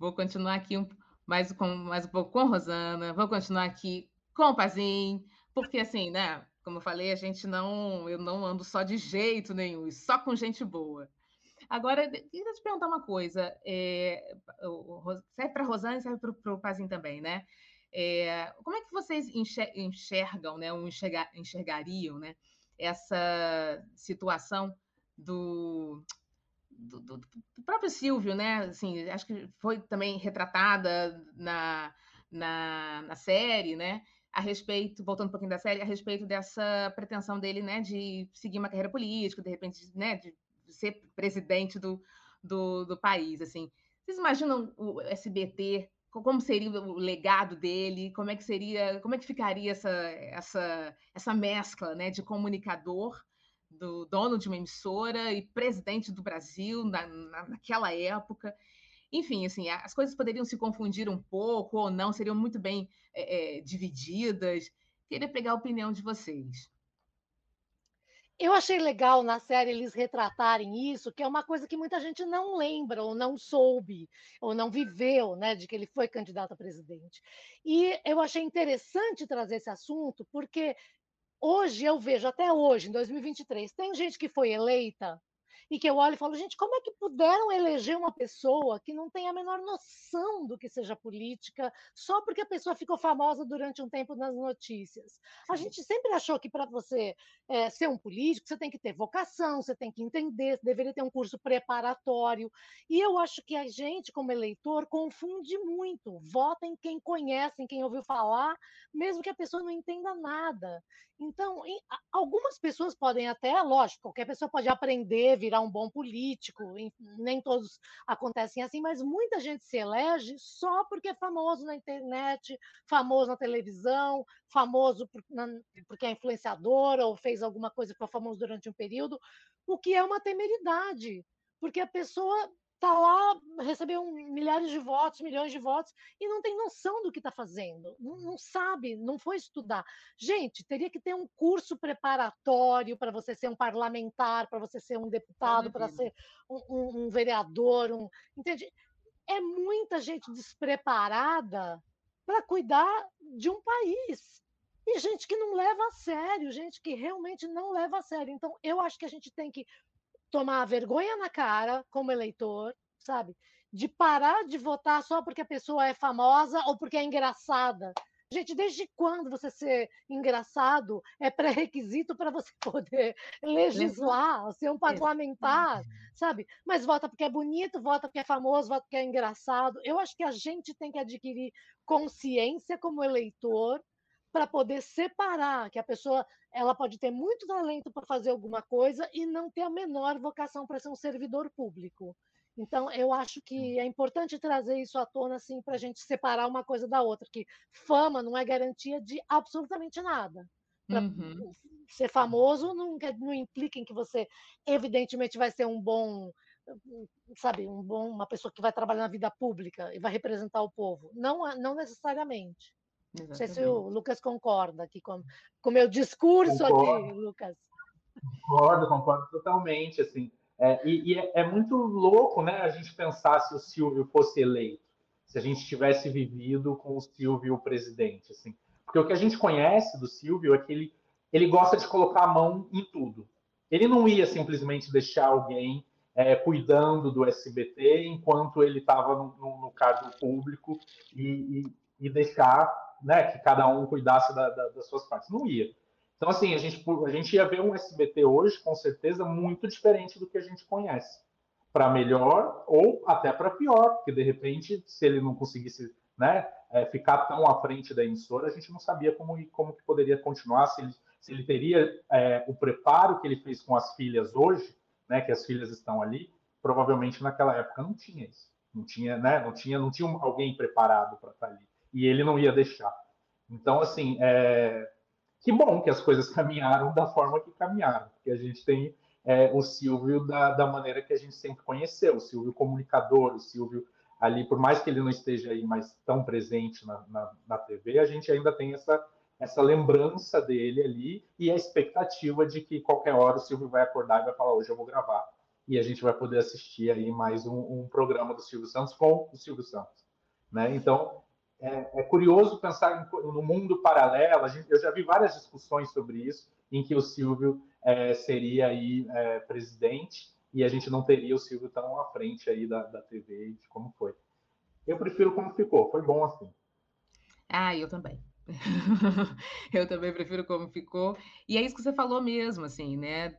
Vou continuar aqui um, mais, com, mais um pouco com a Rosana, vou continuar aqui com o Pazinho, porque assim, né? Como eu falei, a gente não, eu não ando só de jeito nenhum, só com gente boa. Agora, queria te perguntar uma coisa. É, serve para a Rosana e serve para o Pazinho também, né? É, como é que vocês enxergam, né, ou enxergar, enxergariam, né, essa situação do, do, do, do, próprio Silvio, né? Assim, acho que foi também retratada na, na, na série, né? A respeito, voltando um pouquinho da série, a respeito dessa pretensão dele, né, de seguir uma carreira política, de repente, né, de ser presidente do, do, do país, assim. Vocês imaginam o SBT, como seria o legado dele, como é que seria, como é que ficaria essa, essa, essa mescla, né, de comunicador, do dono de uma emissora e presidente do Brasil na, na, naquela época, enfim, assim, as coisas poderiam se confundir um pouco ou não, seriam muito bem é, é, divididas. Queria pegar a opinião de vocês. Eu achei legal na série eles retratarem isso, que é uma coisa que muita gente não lembra, ou não soube, ou não viveu, né, de que ele foi candidato a presidente. E eu achei interessante trazer esse assunto, porque hoje eu vejo, até hoje, em 2023, tem gente que foi eleita e que eu olho e falo, gente, como é que puderam eleger uma pessoa que não tem a menor noção do que seja política, só porque a pessoa ficou famosa durante um tempo nas notícias? A gente sempre achou que para você é, ser um político, você tem que ter vocação, você tem que entender, você deveria ter um curso preparatório. E eu acho que a gente, como eleitor, confunde muito. Vota em quem conhece, em quem ouviu falar, mesmo que a pessoa não entenda nada. Então, em, algumas pessoas podem até, lógico, qualquer pessoa pode aprender, virar um bom político, nem todos acontecem assim, mas muita gente se elege só porque é famoso na internet, famoso na televisão, famoso porque é influenciador ou fez alguma coisa que foi famoso durante um período, o que é uma temeridade, porque a pessoa está lá, recebeu milhares de votos, milhões de votos, e não tem noção do que está fazendo, não, não, sabe, não foi estudar. Gente, teria que ter um curso preparatório para você ser um parlamentar, para você ser um deputado, para ser um, um, um vereador, um, entende? É muita gente despreparada para cuidar de um país. E gente que não leva a sério, gente que realmente não leva a sério. Então, eu acho que a gente tem que tomar vergonha na cara como eleitor, sabe? De parar de votar só porque a pessoa é famosa ou porque é engraçada. Gente, desde quando você ser engraçado é pré-requisito para você poder legislar, ser um parlamentar, sabe? Mas vota porque é bonito, vota porque é famoso, vota porque é engraçado. Eu acho que a gente tem que adquirir consciência como eleitor para poder separar que a pessoa ela pode ter muito talento para fazer alguma coisa e não ter a menor vocação para ser um servidor público. Então, eu acho que é importante trazer isso à tona, assim, para a gente separar uma coisa da outra, que fama não é garantia de absolutamente nada. Uhum. Ser famoso não, não implica em que você, evidentemente, vai ser um bom, sabe, um bom, uma pessoa que vai trabalhar na vida pública e vai representar o povo. Não, não necessariamente. Exatamente. Não sei se o Lucas concorda aqui com o meu discurso concordo. aqui, Lucas. Concordo, concordo totalmente, assim. É, e, e é, é, muito louco, né, a gente pensar se o Silvio fosse eleito, se a gente tivesse vivido com o Silvio o presidente, assim. Porque o que a gente conhece do Silvio é que ele, ele gosta de colocar a mão em tudo. Ele não ia simplesmente deixar alguém é, cuidando do SBT enquanto ele estava no, no, no, cargo público e, e, e deixar né, que cada um cuidasse da, da, das suas partes. Não ia. Então, assim, a gente, a gente ia ver um SBT hoje, com certeza, muito diferente do que a gente conhece. Para melhor ou até para pior, porque de repente, se ele não conseguisse né, é, ficar tão à frente da emissora, a gente não sabia como, como que poderia continuar, se ele, se ele teria é, o preparo que ele fez com as filhas hoje, né, que as filhas estão ali, provavelmente naquela época não tinha isso. Não tinha, né, não tinha, não tinha alguém preparado para estar ali e ele não ia deixar. Então, assim, é... que bom que as coisas caminharam da forma que caminharam, porque a gente tem é, o Silvio da, da maneira que a gente sempre conheceu, o Silvio comunicador, o Silvio ali, por mais que ele não esteja aí mais tão presente na, na, na TV, a gente ainda tem essa, essa lembrança dele ali e a expectativa de que qualquer hora o Silvio vai acordar e vai falar, hoje eu vou gravar, e a gente vai poder assistir aí mais um, um programa do Silvio Santos com o Silvio Santos. Né? Então, é, é curioso pensar em, no mundo paralelo. Gente, eu já vi várias discussões sobre isso, em que o Silvio é, seria aí é, presidente e a gente não teria o Silvio tão à frente aí da, da TV de como foi. Eu prefiro como ficou, foi bom assim. Ah, eu também. eu também prefiro como ficou. E é isso que você falou mesmo, assim, né?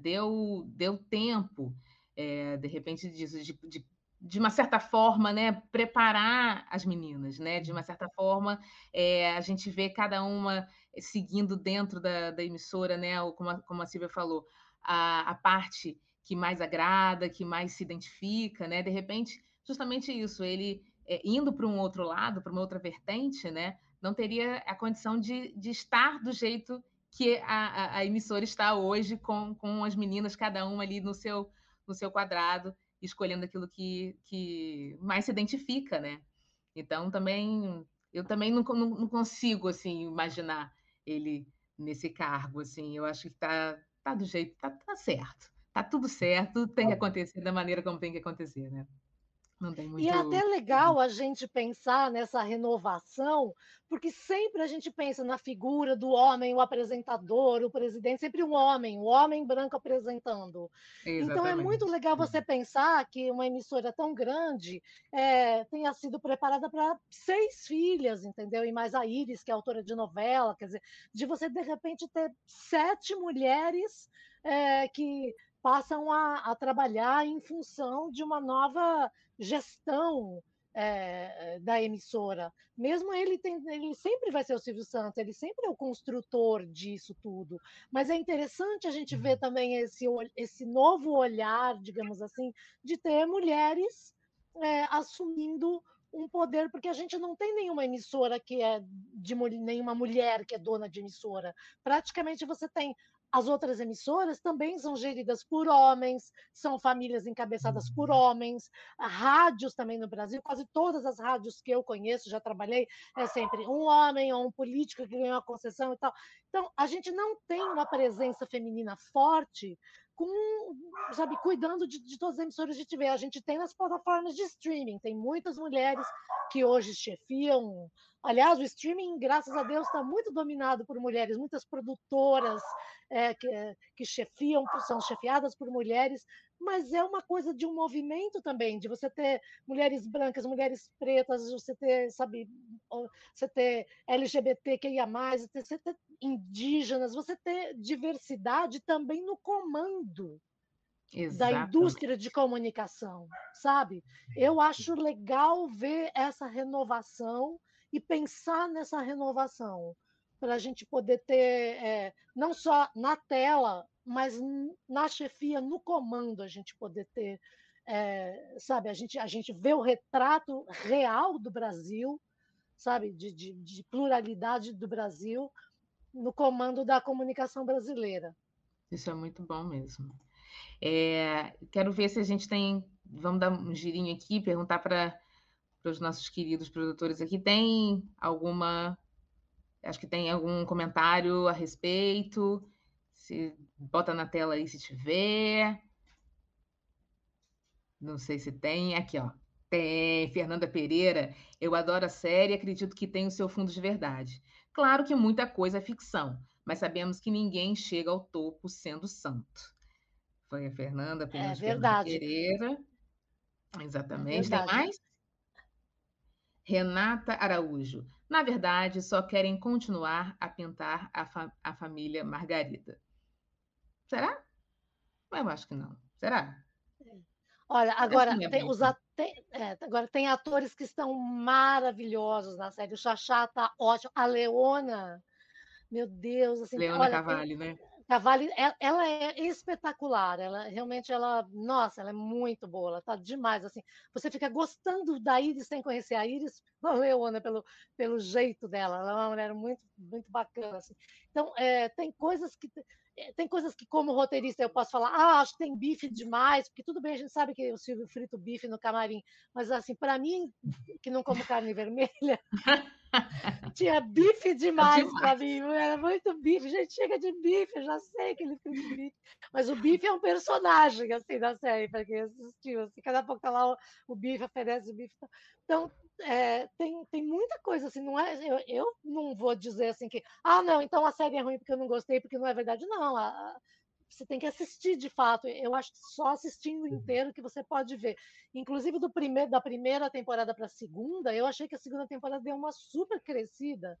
Deu, deu tempo, é, de repente, disso, de, de de uma certa forma, né, preparar as meninas, né? De uma uhum. certa forma, é, a gente vê cada uma seguindo dentro da, da emissora, né? Ou como a, como a Silvia falou, a, a parte que mais agrada, que mais se identifica, né? De repente, justamente isso, ele é, indo para um outro lado, para uma outra vertente, né? Não teria a condição de, de estar do jeito que a, a, a emissora está hoje, com, com as meninas, cada uma ali no seu, no seu quadrado escolhendo aquilo que, que mais se identifica, né? Então também eu também não, não, não consigo assim imaginar ele nesse cargo, assim. Eu acho que tá, tá do jeito, tá, tá certo, tá tudo certo, tem que tá acontecer da maneira como tem que acontecer, né? Muito... E é até legal a gente pensar nessa renovação, porque sempre a gente pensa na figura do homem, o apresentador, o presidente, sempre um homem, o homem branco apresentando. Exatamente. Então é muito legal você uhum. pensar que uma emissora tão grande é, tenha sido preparada para seis filhas, entendeu? E mais a Iris, que é autora de novela, quer dizer, de você de repente ter sete mulheres é, que passam a, a trabalhar em função de uma nova gestão é, da emissora. Mesmo ele, tem, ele sempre vai ser o Silvio Santos, ele sempre é o construtor disso tudo. Mas é interessante a gente ver uhum. também esse, esse novo olhar, digamos assim, de ter mulheres é, assumindo um poder, porque a gente não tem nenhuma emissora que é de nenhuma mulher que é dona de emissora. Praticamente você tem as outras emissoras também são geridas por homens, são famílias encabeçadas por uhum. homens, rádios também no Brasil, quase todas as rádios que eu conheço, já trabalhei, é sempre um homem ou um político que ganhou a concessão e tal. Então, a gente não tem uma presença feminina forte com, sabe, cuidando de, de todas as emissoras de TV. A gente tem nas plataformas de streaming, tem muitas mulheres que hoje chefiam. Aliás, o streaming, graças a Deus, está muito dominado por mulheres, muitas produtoras é, que, que chefiam, são chefiadas por mulheres, mas é uma coisa de um movimento também, de você ter mulheres brancas, mulheres pretas, você ter, sabe, você ter LGBTQIA+, você ter indígenas, você ter diversidade também no comando da indústria de comunicação, sabe? Eu acho legal ver essa renovação e pensar nessa renovação para a gente poder ter é, não só na tela, mas na chefia, no comando, a gente poder ter, é, sabe, a gente, a gente vê o retrato real do Brasil, sabe, de, de, de pluralidade do Brasil no comando da comunicação brasileira. Isso é muito bom mesmo. É, quero ver se a gente tem. Vamos dar um girinho aqui, perguntar para os nossos queridos produtores aqui. Tem alguma. Acho que tem algum comentário a respeito. Se bota na tela aí se tiver. Não sei se tem. Aqui, ó. Tem. Fernanda Pereira. Eu adoro a série e acredito que tem o seu fundo de verdade. Claro que muita coisa é ficção, mas sabemos que ninguém chega ao topo sendo santo. Foi a Fernanda, é verdade. Pereira. Exatamente. É Tem mais? Renata Araújo. Na verdade, só querem continuar a pintar a, fa a família Margarida. Será? Eu acho que não. Será? Olha, agora tem, os tem, é, agora tem atores que estão maravilhosos na série. O Xaxá tá ótimo. A Leona, meu Deus, assim, Leona olha, Cavalli, tem, né? Cavalli, ela é espetacular, ela realmente ela, nossa, ela é muito boa, ela tá demais assim. Você fica gostando da Iris sem conhecer a Iris, não Leona pelo pelo jeito dela, ela é uma mulher muito muito bacana assim. Então, é, tem coisas que é, tem coisas que, como roteirista, eu posso falar, ah, acho que tem bife demais, porque tudo bem, a gente sabe que o Silvio frito bife no camarim, mas assim, para mim, que não como carne vermelha, tinha bife demais para mim, era muito bife, gente, chega de bife, eu já sei que ele frita bife, mas o bife é um personagem, assim, da série, para quem assistiu, assim, cada pouco tá lá o, o bife, oferece o bife, então, é, tem, tem muita coisa assim, não é? Eu, eu não vou dizer assim que, ah, não, então a série é ruim porque eu não gostei, porque não é verdade, não. A, a, você tem que assistir de fato. Eu acho que só assistindo inteiro que você pode ver. Inclusive do primeiro, da primeira temporada para a segunda, eu achei que a segunda temporada deu uma super crescida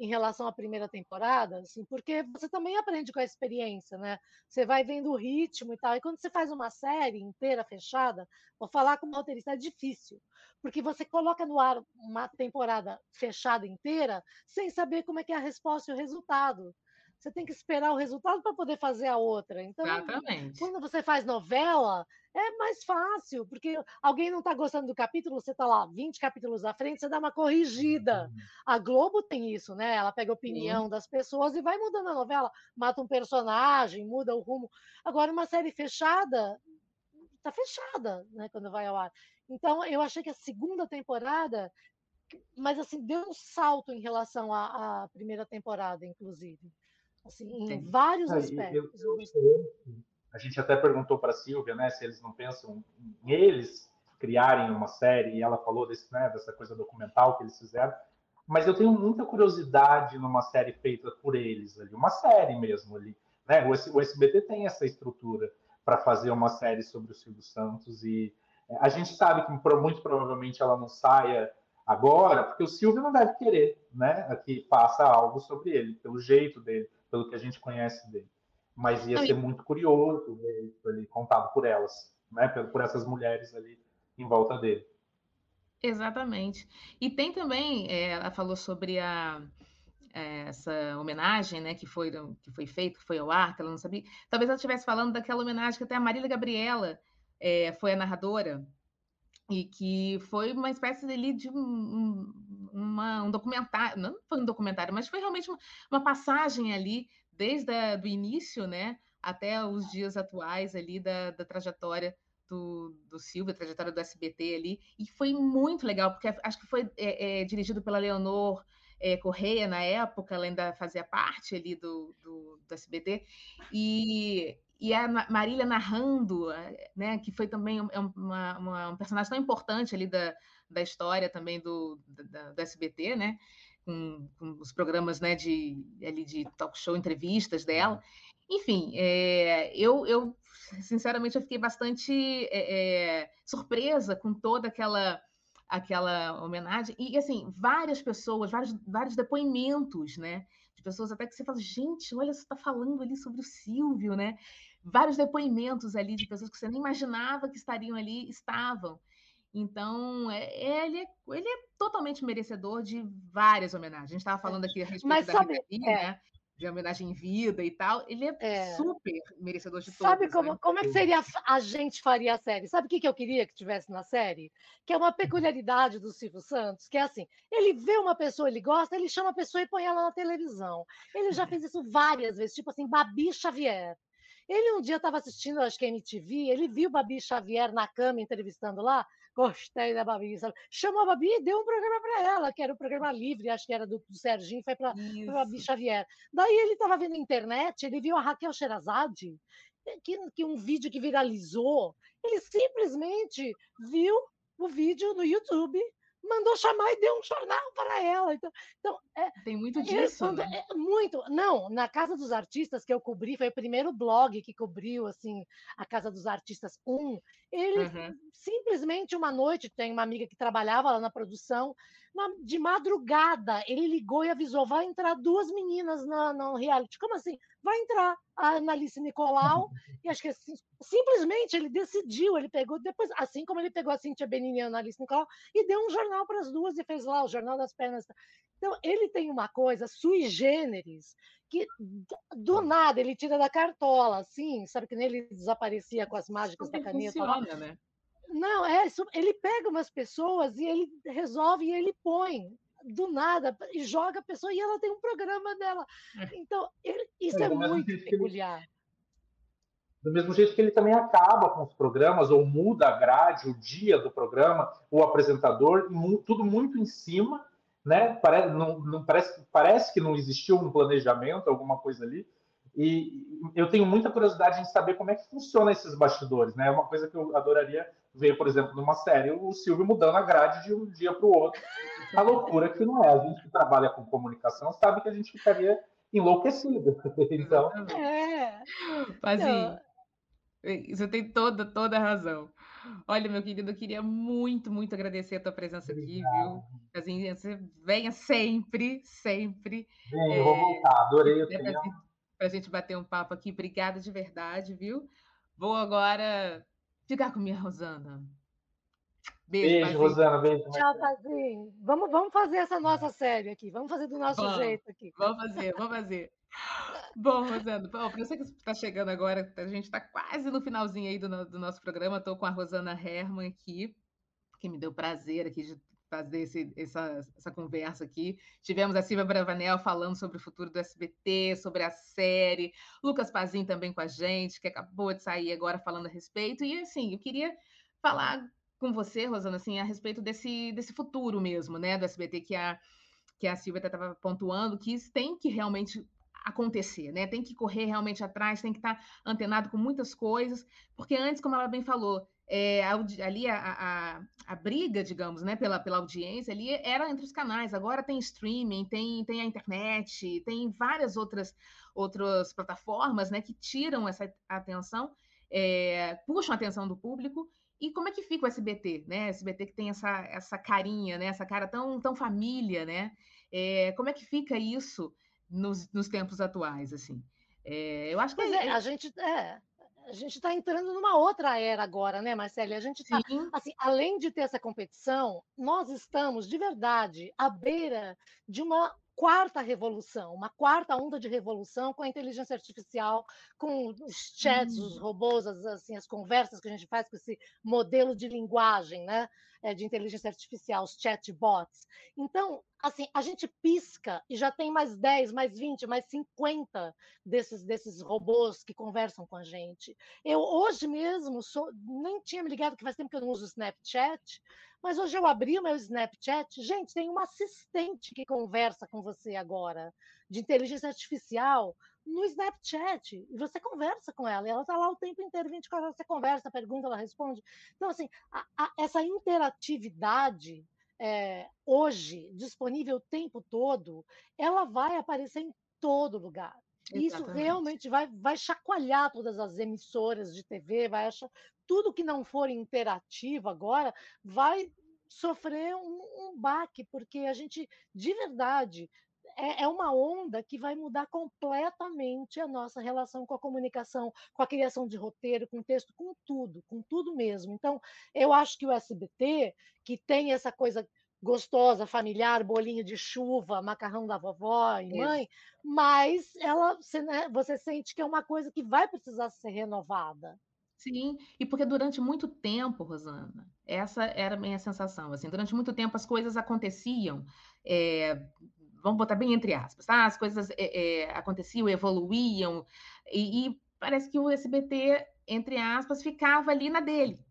em relação à primeira temporada, assim, porque você também aprende com a experiência, né? Você vai vendo o ritmo e tal. E quando você faz uma série inteira fechada, vou falar como roteirista é difícil, porque você coloca no ar uma temporada fechada inteira sem saber como é que é a resposta e o resultado você tem que esperar o resultado para poder fazer a outra. Então, Exatamente. quando você faz novela, é mais fácil, porque alguém não está gostando do capítulo, você está lá 20 capítulos à frente, você dá uma corrigida. Uhum. A Globo tem isso, né? Ela pega a opinião Sim. das pessoas e vai mudando a novela, mata um personagem, muda o rumo. Agora, uma série fechada, está fechada, né? Quando vai ao ar. Então, eu achei que a segunda temporada mas assim deu um salto em relação à, à primeira temporada, inclusive assim, em vários é, aspectos. Eu, eu, a gente até perguntou para a Silvia, né, se eles não pensam em eles criarem uma série, e ela falou desse, né, dessa coisa documental que eles fizeram, mas eu tenho muita curiosidade numa série feita por eles ali, uma série mesmo ali, né? O SBT tem essa estrutura para fazer uma série sobre o Silvio Santos e é, a gente sabe que muito provavelmente ela não saia agora, porque o Silvio não deve querer, né, que faça algo sobre ele, pelo jeito dele, pelo que a gente conhece dele. Mas ia ser muito curioso ver ele contado por elas, né? por essas mulheres ali em volta dele. Exatamente. E tem também, é, ela falou sobre a, é, essa homenagem, né, que foi que foi feita, que foi ao ar, que ela não sabia. Talvez ela estivesse falando daquela homenagem que até a Marília Gabriela é, foi a narradora e que foi uma espécie ali de um, uma, um documentário, não foi um documentário, mas foi realmente uma, uma passagem ali, desde o início, né, até os dias atuais ali da, da trajetória do, do Silvio, a trajetória do SBT ali, e foi muito legal, porque acho que foi é, é, dirigido pela Leonor é, Correia, na época, ela ainda fazia parte ali do, do, do SBT, e, e a Marília narrando, né, que foi também uma, uma, um personagem tão importante ali da, da história também do, da, do SBT, né, com, com, os programas né, de, ali de talk show, entrevistas dela. Enfim, é, eu, eu, sinceramente, eu fiquei bastante é, é, surpresa com toda aquela aquela homenagem. E, assim, várias pessoas, vários, vários depoimentos, né? De pessoas até que você fala, gente, olha, você está falando ali sobre o Silvio, né? Vários depoimentos ali de pessoas que você nem imaginava que estariam ali, estavam. Então, é, é ele, é, ele é totalmente merecedor de várias homenagens. A gente estava falando aqui a respeito Mas, da sabe, Rita Lee, é. né? de homenagem em vida e tal, ele é, é. super merecedor de Sabe todos, como, né? como é que seria a gente faria a série? Sabe o que, que eu queria que tivesse na série? Que é uma peculiaridade do Silvio Santos, que é assim, ele vê uma pessoa, ele gosta, ele chama a pessoa e põe ela na televisão. Ele já fez isso várias vezes, tipo assim, Babi Xavier. Ele um dia estava assistindo, acho que MTV, ele viu Babi Xavier na cama entrevistando lá, gostei da Babi, sabe? Chamou a Babi e deu um programa para ela, que era um programa livre, acho que era do, do Serginho, foi para a Babi Xavier. Daí ele estava vendo na internet, ele viu a Raquel Sherazade, que, que um vídeo que viralizou, ele simplesmente viu o vídeo no YouTube mandou chamar e deu um jornal para ela. Então, então é, tem muito disso, é, né? É, muito. Não, na Casa dos Artistas que eu cobri, foi o primeiro blog que cobriu assim a Casa dos Artistas 1. Ele uhum. simplesmente uma noite tem uma amiga que trabalhava lá na produção, de madrugada ele ligou e avisou: vai entrar duas meninas na, no reality. Como assim? Vai entrar a Analice Nicolau, e acho que assim, simplesmente ele decidiu, ele pegou, depois, assim como ele pegou a Cintia Benini e a Analice Nicolau, e deu um jornal para as duas e fez lá o Jornal das Pernas. Então, ele tem uma coisa sui generis que do nada ele tira da cartola, assim, sabe que nem ele desaparecia com as mágicas da caneta. Funciona, né? Não, é, ele pega umas pessoas e ele resolve e ele põe do nada e joga a pessoa e ela tem um programa dela. É. Então, ele, isso é, é muito peculiar. Ele, do mesmo jeito que ele também acaba com os programas ou muda a grade, o dia do programa, o apresentador, tudo muito em cima, né? Parece, não, não, parece, parece que não existiu um planejamento, alguma coisa ali. E eu tenho muita curiosidade em saber como é que funciona esses bastidores, né? É uma coisa que eu adoraria ver, por exemplo, numa série, o Silvio mudando a grade de um dia para o outro. A loucura que não é. A gente que trabalha com comunicação sabe que a gente ficaria enlouquecido. Então. É. Pazinho, você tem toda, toda a razão. Olha, meu querido, eu queria muito, muito agradecer a tua presença aqui, viu? Pazinho, você venha sempre, sempre. Bem, eu vou voltar, adorei o tema para a gente bater um papo aqui. Obrigada de verdade, viu? Vou agora ficar com minha Rosana. Beijo, beijo Rosana. Beijo. Tchau, Pazinho. Vamos, vamos fazer essa nossa série aqui. Vamos fazer do nosso vamos, jeito aqui. Vamos fazer, vamos fazer. Bom, Rosana, para você que está chegando agora, a gente está quase no finalzinho aí do, do nosso programa. Estou com a Rosana Herman aqui, que me deu prazer aqui de fazer esse, essa, essa conversa aqui. Tivemos a Silvia Bravanel falando sobre o futuro do SBT, sobre a série, Lucas Pazin também com a gente, que acabou de sair agora falando a respeito. E assim, eu queria falar com você, Rosana, assim, a respeito desse, desse futuro mesmo, né, do SBT que a, que a Silvia estava pontuando, que isso tem que realmente acontecer, né? Tem que correr realmente atrás, tem que estar antenado com muitas coisas, porque antes, como ela bem falou, é, ali a, a, a, briga, digamos, né, pela, pela audiência ali era entre os canais. Agora tem streaming, tem, tem a internet, tem várias outras, outras plataformas, né, que tiram essa atenção, é, puxam a atenção do público. E como é que fica o SBT, né? SBT que tem essa, essa carinha, né? Essa cara tão, tão família, né? É, como é que fica isso nos, nos tempos atuais, assim? É, eu acho que é, a gente é, a gente está entrando numa outra era agora, né, Marcele? A gente está, assim, além de ter essa competição, nós estamos, de verdade, à beira de uma quarta revolução, uma quarta onda de revolução com a inteligência artificial, com os chats, os robôs, as, assim, as conversas que a gente faz com esse modelo de linguagem, né? É, de inteligência artificial, os chatbots. Então, assim, a gente pisca e já tem mais 10, mais 20, mais 50 desses, desses robôs que conversam com a gente. Eu hoje mesmo sou, nem tinha me ligado que faz tempo que eu não uso o Snapchat, mas hoje eu abri o meu Snapchat, gente, tem uma assistente que conversa com você agora, de inteligência artificial, no Snapchat. E você conversa com ela, e ela está lá o tempo inteiro, 24 horas, você conversa, pergunta, ela responde. Então, assim, a, a, essa interatividade é, hoje, disponível o tempo todo, ela vai aparecer em todo lugar. E isso realmente vai, vai chacoalhar todas as emissoras de TV, vai achar tudo que não for interativo agora vai sofrer um, um baque, porque a gente, de verdade, é, é, uma onda que vai mudar completamente a nossa relação com a comunicação, com a criação de roteiro, com texto, com tudo, com tudo mesmo. Então, eu acho que o SBT, que tem essa coisa gostosa, familiar, bolinho de chuva, macarrão da vovó e mãe, Isso. mas ela, você, né, você sente que é uma coisa que vai precisar ser renovada. Sim, e porque durante muito tempo, Rosana, essa era a minha sensação, assim, durante muito tempo as coisas aconteciam, é, vamos botar bem entre aspas, tá? As coisas é, é, aconteciam, evoluíam, e, e parece que o SBT, entre aspas, ficava ali na dele,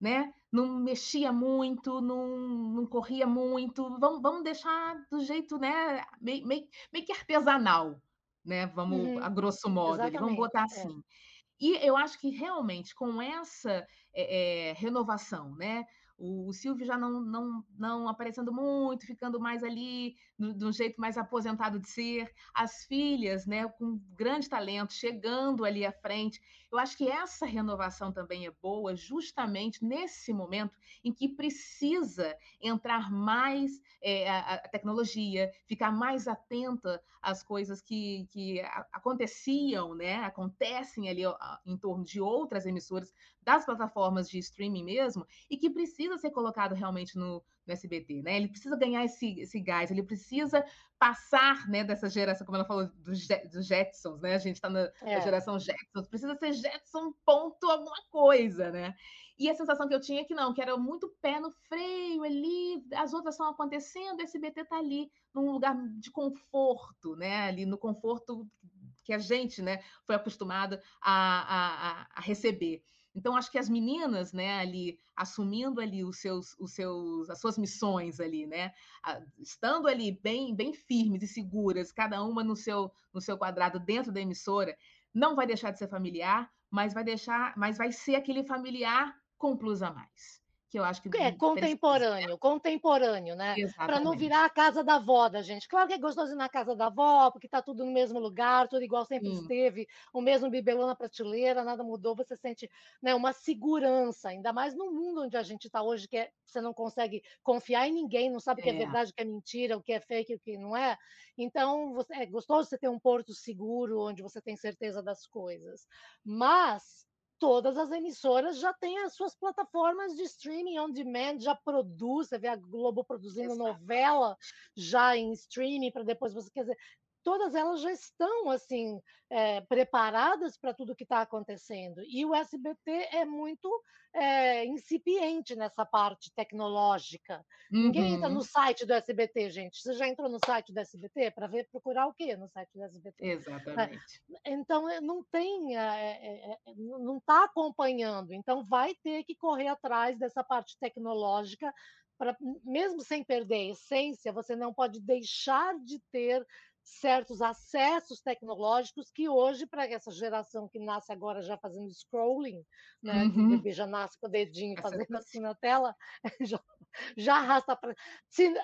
né? Não mexia muito, não, não corria muito, vamos, vamos deixar do jeito, né, meio, meio, meio que artesanal, né? Vamos, uhum. a grosso modo, ali, vamos botar é. assim. É. E eu acho que realmente com essa é, renovação, né? O Silvio já não, não, não aparecendo muito, ficando mais ali do, um jeito mais aposentado de ser, as filhas, né, com grande talento, chegando ali à frente. Eu acho que essa renovação também é boa, justamente nesse momento em que precisa entrar mais é, a, a, tecnologia, ficar mais atenta às coisas que, que aconteciam, né, acontecem ali em torno de outras emissoras, das plataformas de streaming mesmo, e que precisa ser colocado realmente no, no SBT, né? Ele precisa ganhar esse, esse gás, ele precisa passar, né, dessa geração, como ela falou, dos, dos Jetsons, né? A gente está na, é. na, geração Jetsons, precisa ser Jetson ponto alguma coisa, né? E a sensação que eu tinha é que não, que era muito pé no freio ali, as outras estão acontecendo, o SBT está ali num lugar de conforto, né? Ali no conforto que a gente, né, foi acostumado a, a, a receber. Então, acho que as meninas, né, ali, assumindo ali os seus, os seus, as suas missões ali, né, estando ali bem, bem firmes e seguras, cada uma no seu, no seu quadrado dentro da emissora, não vai deixar de ser familiar, mas vai deixar, mas vai ser aquele familiar com plus a mais que eu acho que é contemporâneo, contemporâneo, né? Para não virar a casa da avó da gente. Claro que é gostoso ir na casa da avó, porque está tudo no mesmo lugar, tudo igual sempre Sim. esteve, o mesmo bibelô na prateleira, nada mudou, você sente né, uma segurança, ainda mais no mundo onde a gente está hoje, que é, você não consegue confiar em ninguém, não sabe o que é. é verdade, o que é mentira, o que é fake, o que não é. Então, você, é gostoso você ter um porto seguro onde você tem certeza das coisas. Mas todas as emissoras já têm as suas plataformas de streaming on demand, já produz, você vê a Globo produzindo Exato. novela já em streaming para depois você quer dizer, todas elas já estão assim é, preparadas para tudo que está acontecendo. E o SBT é muito é, incipiente nessa parte tecnológica. Uhum. Ninguém entra no uhum. site do SBT, gente. Você já entrou no site do SBT para ver procurar o quê no site do SBT? Exatamente. Então não tem, é, não está acompanhando. Então vai ter que correr atrás dessa parte tecnológica. Pra, mesmo sem perder a essência, você não pode deixar de ter certos acessos tecnológicos que hoje, para essa geração que nasce agora já fazendo scrolling, né, uhum. que o bebê já nasce com o dedinho fazendo assim na tela, já, já arrasta para.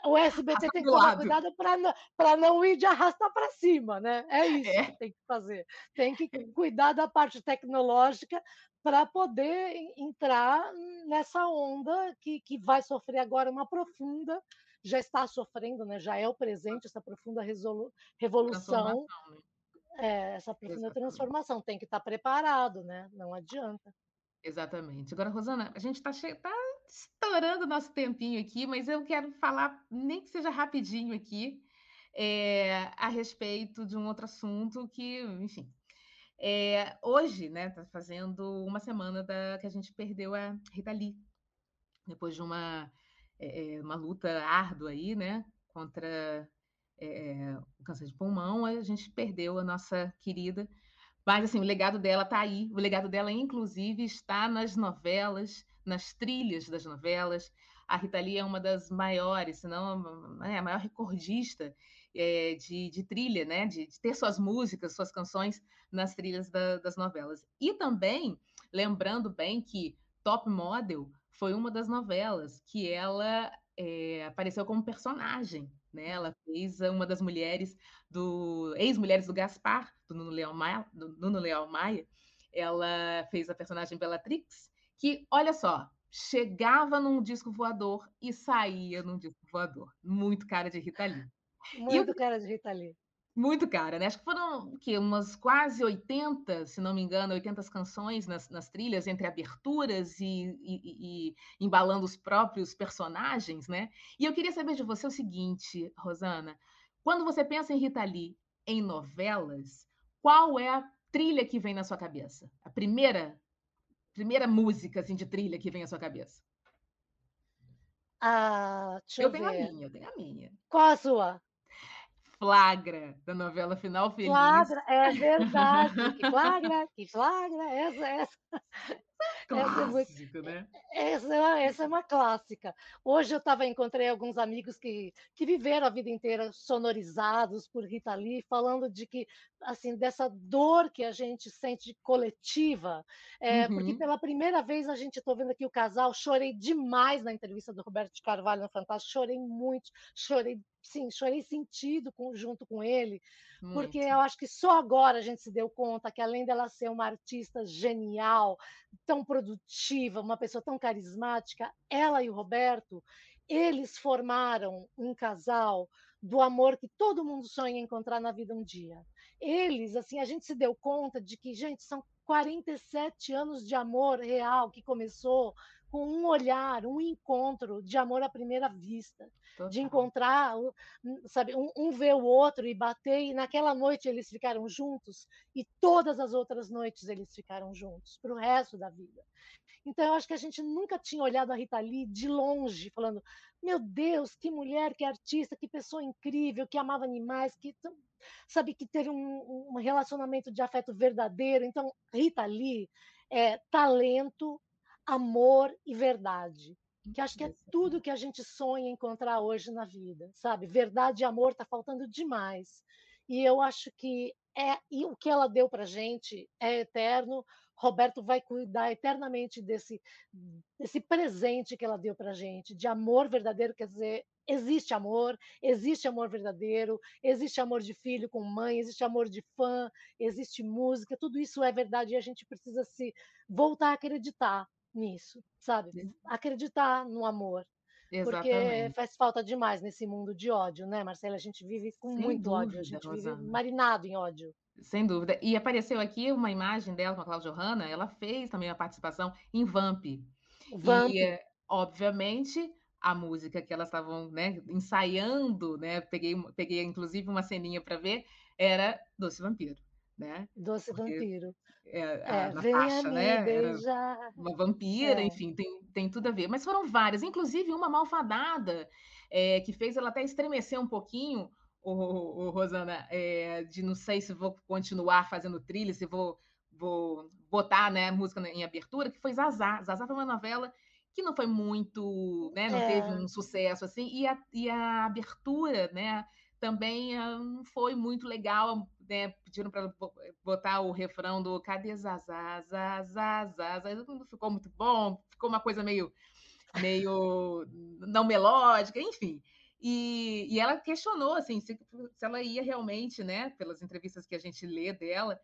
O SBT tem que tomar lado. cuidado para não, não ir de arrastar para cima, né? É isso é. que tem que fazer. Tem que cuidar da parte tecnológica para poder entrar nessa onda que, que vai sofrer agora uma profunda já está sofrendo, né? já é o presente, essa profunda revolução, né? é, essa profunda Exatamente. transformação. Tem que estar preparado, né? não adianta. Exatamente. Agora, Rosana, a gente está che... tá estourando o nosso tempinho aqui, mas eu quero falar, nem que seja rapidinho aqui, é, a respeito de um outro assunto que, enfim. É, hoje, né, está fazendo uma semana da, que a gente perdeu a Rita Lee, depois de uma é, uma luta árdua aí, né, contra é, o câncer de pulmão, a gente perdeu a nossa querida. Mas, assim, o legado dela está aí. O legado dela, inclusive, está nas novelas, nas trilhas das novelas. A Rita Lee é uma das maiores, se não é a maior recordista é, de, de, trilha, né? De, de, ter suas músicas, suas canções nas trilhas da, das novelas. E também, lembrando bem que Top Model foi uma das novelas que ela é, apareceu como personagem né? Ela fez uma das mulheres do ex-mulheres do Gaspar, do Nuno Leal Maia, Nuno Leal Maia. Ela fez a personagem Bellatrix, que, olha só, chegava num disco voador e saía num disco voador. Muito cara de Rita Lee. Muito cara de Rita Lee. Muito cara, né? Acho que foram que, umas quase 80, se não me engano, 80 canções nas, nas trilhas, entre aberturas e, e, e, embalando os próprios personagens, né? E eu queria saber de você o seguinte, Rosana: quando você pensa em Rita Lee em novelas, qual é a trilha que vem na sua cabeça? A primeira, primeira música assim, de trilha que vem à sua cabeça? Ah, eu, eu tenho a minha, eu tenho a minha. Qual a sua? Flagra da novela Final Feliz. Flagra, é verdade. Que flagra, que flagra, essa, essa. Clássico, essa é né? Essa, essa é uma clássica. Hoje eu tava, encontrei alguns amigos que, que viveram a vida inteira sonorizados por Rita Lee, falando de que, assim, dessa dor que a gente sente coletiva, é, uhum. porque pela primeira vez a gente, estou vendo aqui o casal, chorei demais na entrevista do Roberto de Carvalho no Fantástico, chorei muito, chorei sim, chorei sentido com, junto com ele, Muito. porque eu acho que só agora a gente se deu conta que além dela ser uma artista genial, tão produtiva, uma pessoa tão carismática, ela e o Roberto, eles formaram um casal do amor que todo mundo sonha encontrar na vida um dia. Eles, assim, a gente se deu conta de que, gente, são 47 anos de amor real que começou com um olhar, um encontro de amor à primeira vista, Total. de encontrar, sabe, um, um ver o outro e bater. E naquela noite eles ficaram juntos e todas as outras noites eles ficaram juntos para o resto da vida. Então eu acho que a gente nunca tinha olhado a Rita Lee de longe, falando: meu Deus, que mulher, que artista, que pessoa incrível, que amava animais, que sabe que teve um, um relacionamento de afeto verdadeiro. Então Rita Lee é talento, amor e verdade. Que acho que é tudo que a gente sonha encontrar hoje na vida, sabe? Verdade e amor está faltando demais. E eu acho que é e o que ela deu para gente é eterno. Roberto vai cuidar eternamente desse, desse presente que ela deu para gente, de amor verdadeiro, quer dizer, existe amor, existe amor verdadeiro, existe amor de filho com mãe, existe amor de fã, existe música, tudo isso é verdade e a gente precisa se voltar a acreditar nisso, sabe? Acreditar no amor. Exatamente. Porque faz falta demais nesse mundo de ódio, né, Marcela? A gente vive com Sem muito dúvida, ódio, a gente Rosana. vive marinado em ódio. Sem dúvida. E apareceu aqui uma imagem dela com a Cláudia Hanna, ela fez também a participação em Vamp. Vamp. E, obviamente, a música que elas estavam né, ensaiando, né? Peguei, peguei inclusive uma ceninha para ver, era Doce Vampiro né? Doce Porque vampiro. É, a é, né? Beijar. uma vampira, é. enfim, tem, tem tudo a ver. Mas foram várias, inclusive uma malfadada é, que fez ela até estremecer um pouquinho, o, o Rosana, é, de não sei se vou continuar fazendo trilha, se vou, vou botar né, música em abertura, que foi Zazá. Zazá foi uma novela que não foi muito, né, não teve é. um sucesso assim, e a, e a abertura, né, também ah, não foi muito legal, né? Pediram para botar o refrão do Cadê Zazá, Zazá, Zazá, não ficou muito bom, ficou uma coisa meio, meio não melódica, enfim. E, e ela questionou, assim, se, se, ela ia realmente, né, pelas entrevistas que a gente lê dela,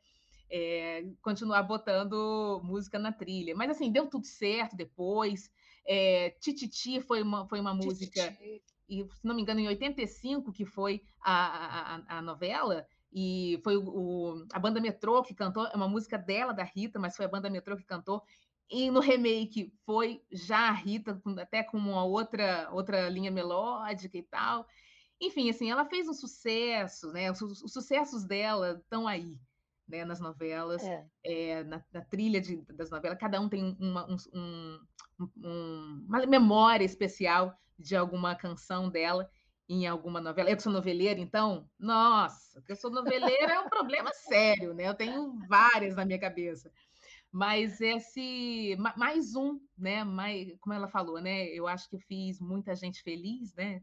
é, continuar botando música na trilha. Mas, assim, deu tudo certo depois. É, Tititi foi uma, foi uma música e se não me engano, em 85, que foi a, a, a novela, e foi o, o, a banda Metrô que cantou, é uma música dela, da Rita, mas foi a banda Metrô que cantou. E no remake foi já a Rita, até com uma outra, outra linha melódica e tal. Enfim, assim, ela fez um sucesso, né? Os, os sucessos dela estão aí, né, nas novelas, é. É, na, na, trilha de, das novelas, cada um tem uma, um, um, uma memória especial de alguma canção dela em alguma novela. Eu que sou noveleira, então, nossa, que eu sou noveleira é um problema sério, né? Eu tenho várias na minha cabeça. Mas esse mais um, né? Mais, como ela falou, né? Eu acho que eu fiz muita gente feliz, né?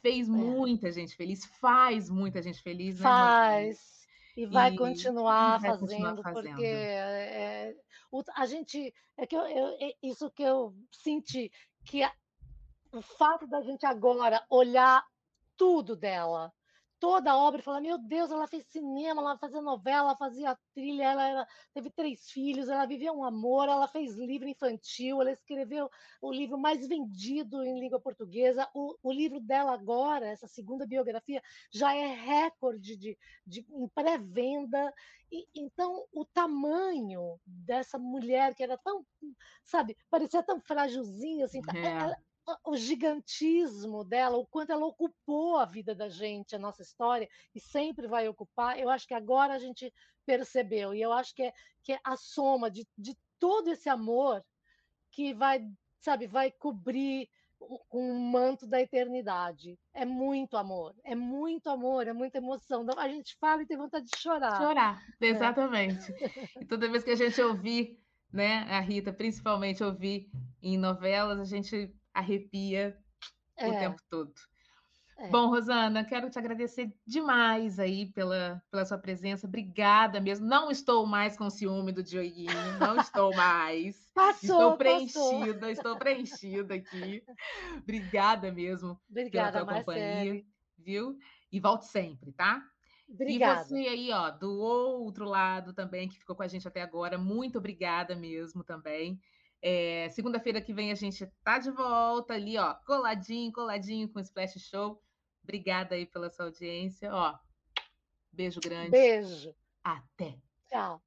Fez é. muita gente feliz, faz muita gente feliz, né? Faz. E vai, e, continuar, e vai fazendo, continuar fazendo, porque é, o, a gente é que eu, eu, é isso que eu senti que a, o fato da gente agora olhar tudo dela, toda a obra e falar: meu Deus, ela fez cinema, ela fazia novela, ela fazia trilha, ela era, teve três filhos, ela vivia um amor, ela fez livro infantil, ela escreveu o livro mais vendido em língua portuguesa. O, o livro dela agora, essa segunda biografia, já é recorde de, de, em pré-venda. Então, o tamanho dessa mulher que era tão, sabe, parecia tão frágilzinha, assim, é. ela, o gigantismo dela, o quanto ela ocupou a vida da gente, a nossa história, e sempre vai ocupar, eu acho que agora a gente percebeu, e eu acho que é, que é a soma de, de todo esse amor que vai, sabe, vai cobrir com o manto da eternidade. É muito amor, é muito amor, é muita emoção. A gente fala e tem vontade de chorar. Chorar, é. exatamente. É. E toda vez que a gente ouvir, né, a Rita, principalmente ouvir em novelas, a gente arrepia é. o tempo todo. É. Bom, Rosana, quero te agradecer demais aí pela, pela sua presença. Obrigada mesmo. Não estou mais com ciúme do Dioguinho, não estou mais. Passou, estou preenchida, passou. estou preenchida aqui. Obrigada mesmo Obrigada, pela tua companhia, viu? E volte sempre, tá? Obrigada. E você aí, ó, do outro lado também, que ficou com a gente até agora, muito obrigada mesmo também. É, Segunda-feira que vem a gente tá de volta ali, ó, coladinho, coladinho com o Splash Show. Obrigada aí pela sua audiência, ó. Beijo grande. Beijo. Até. Tchau.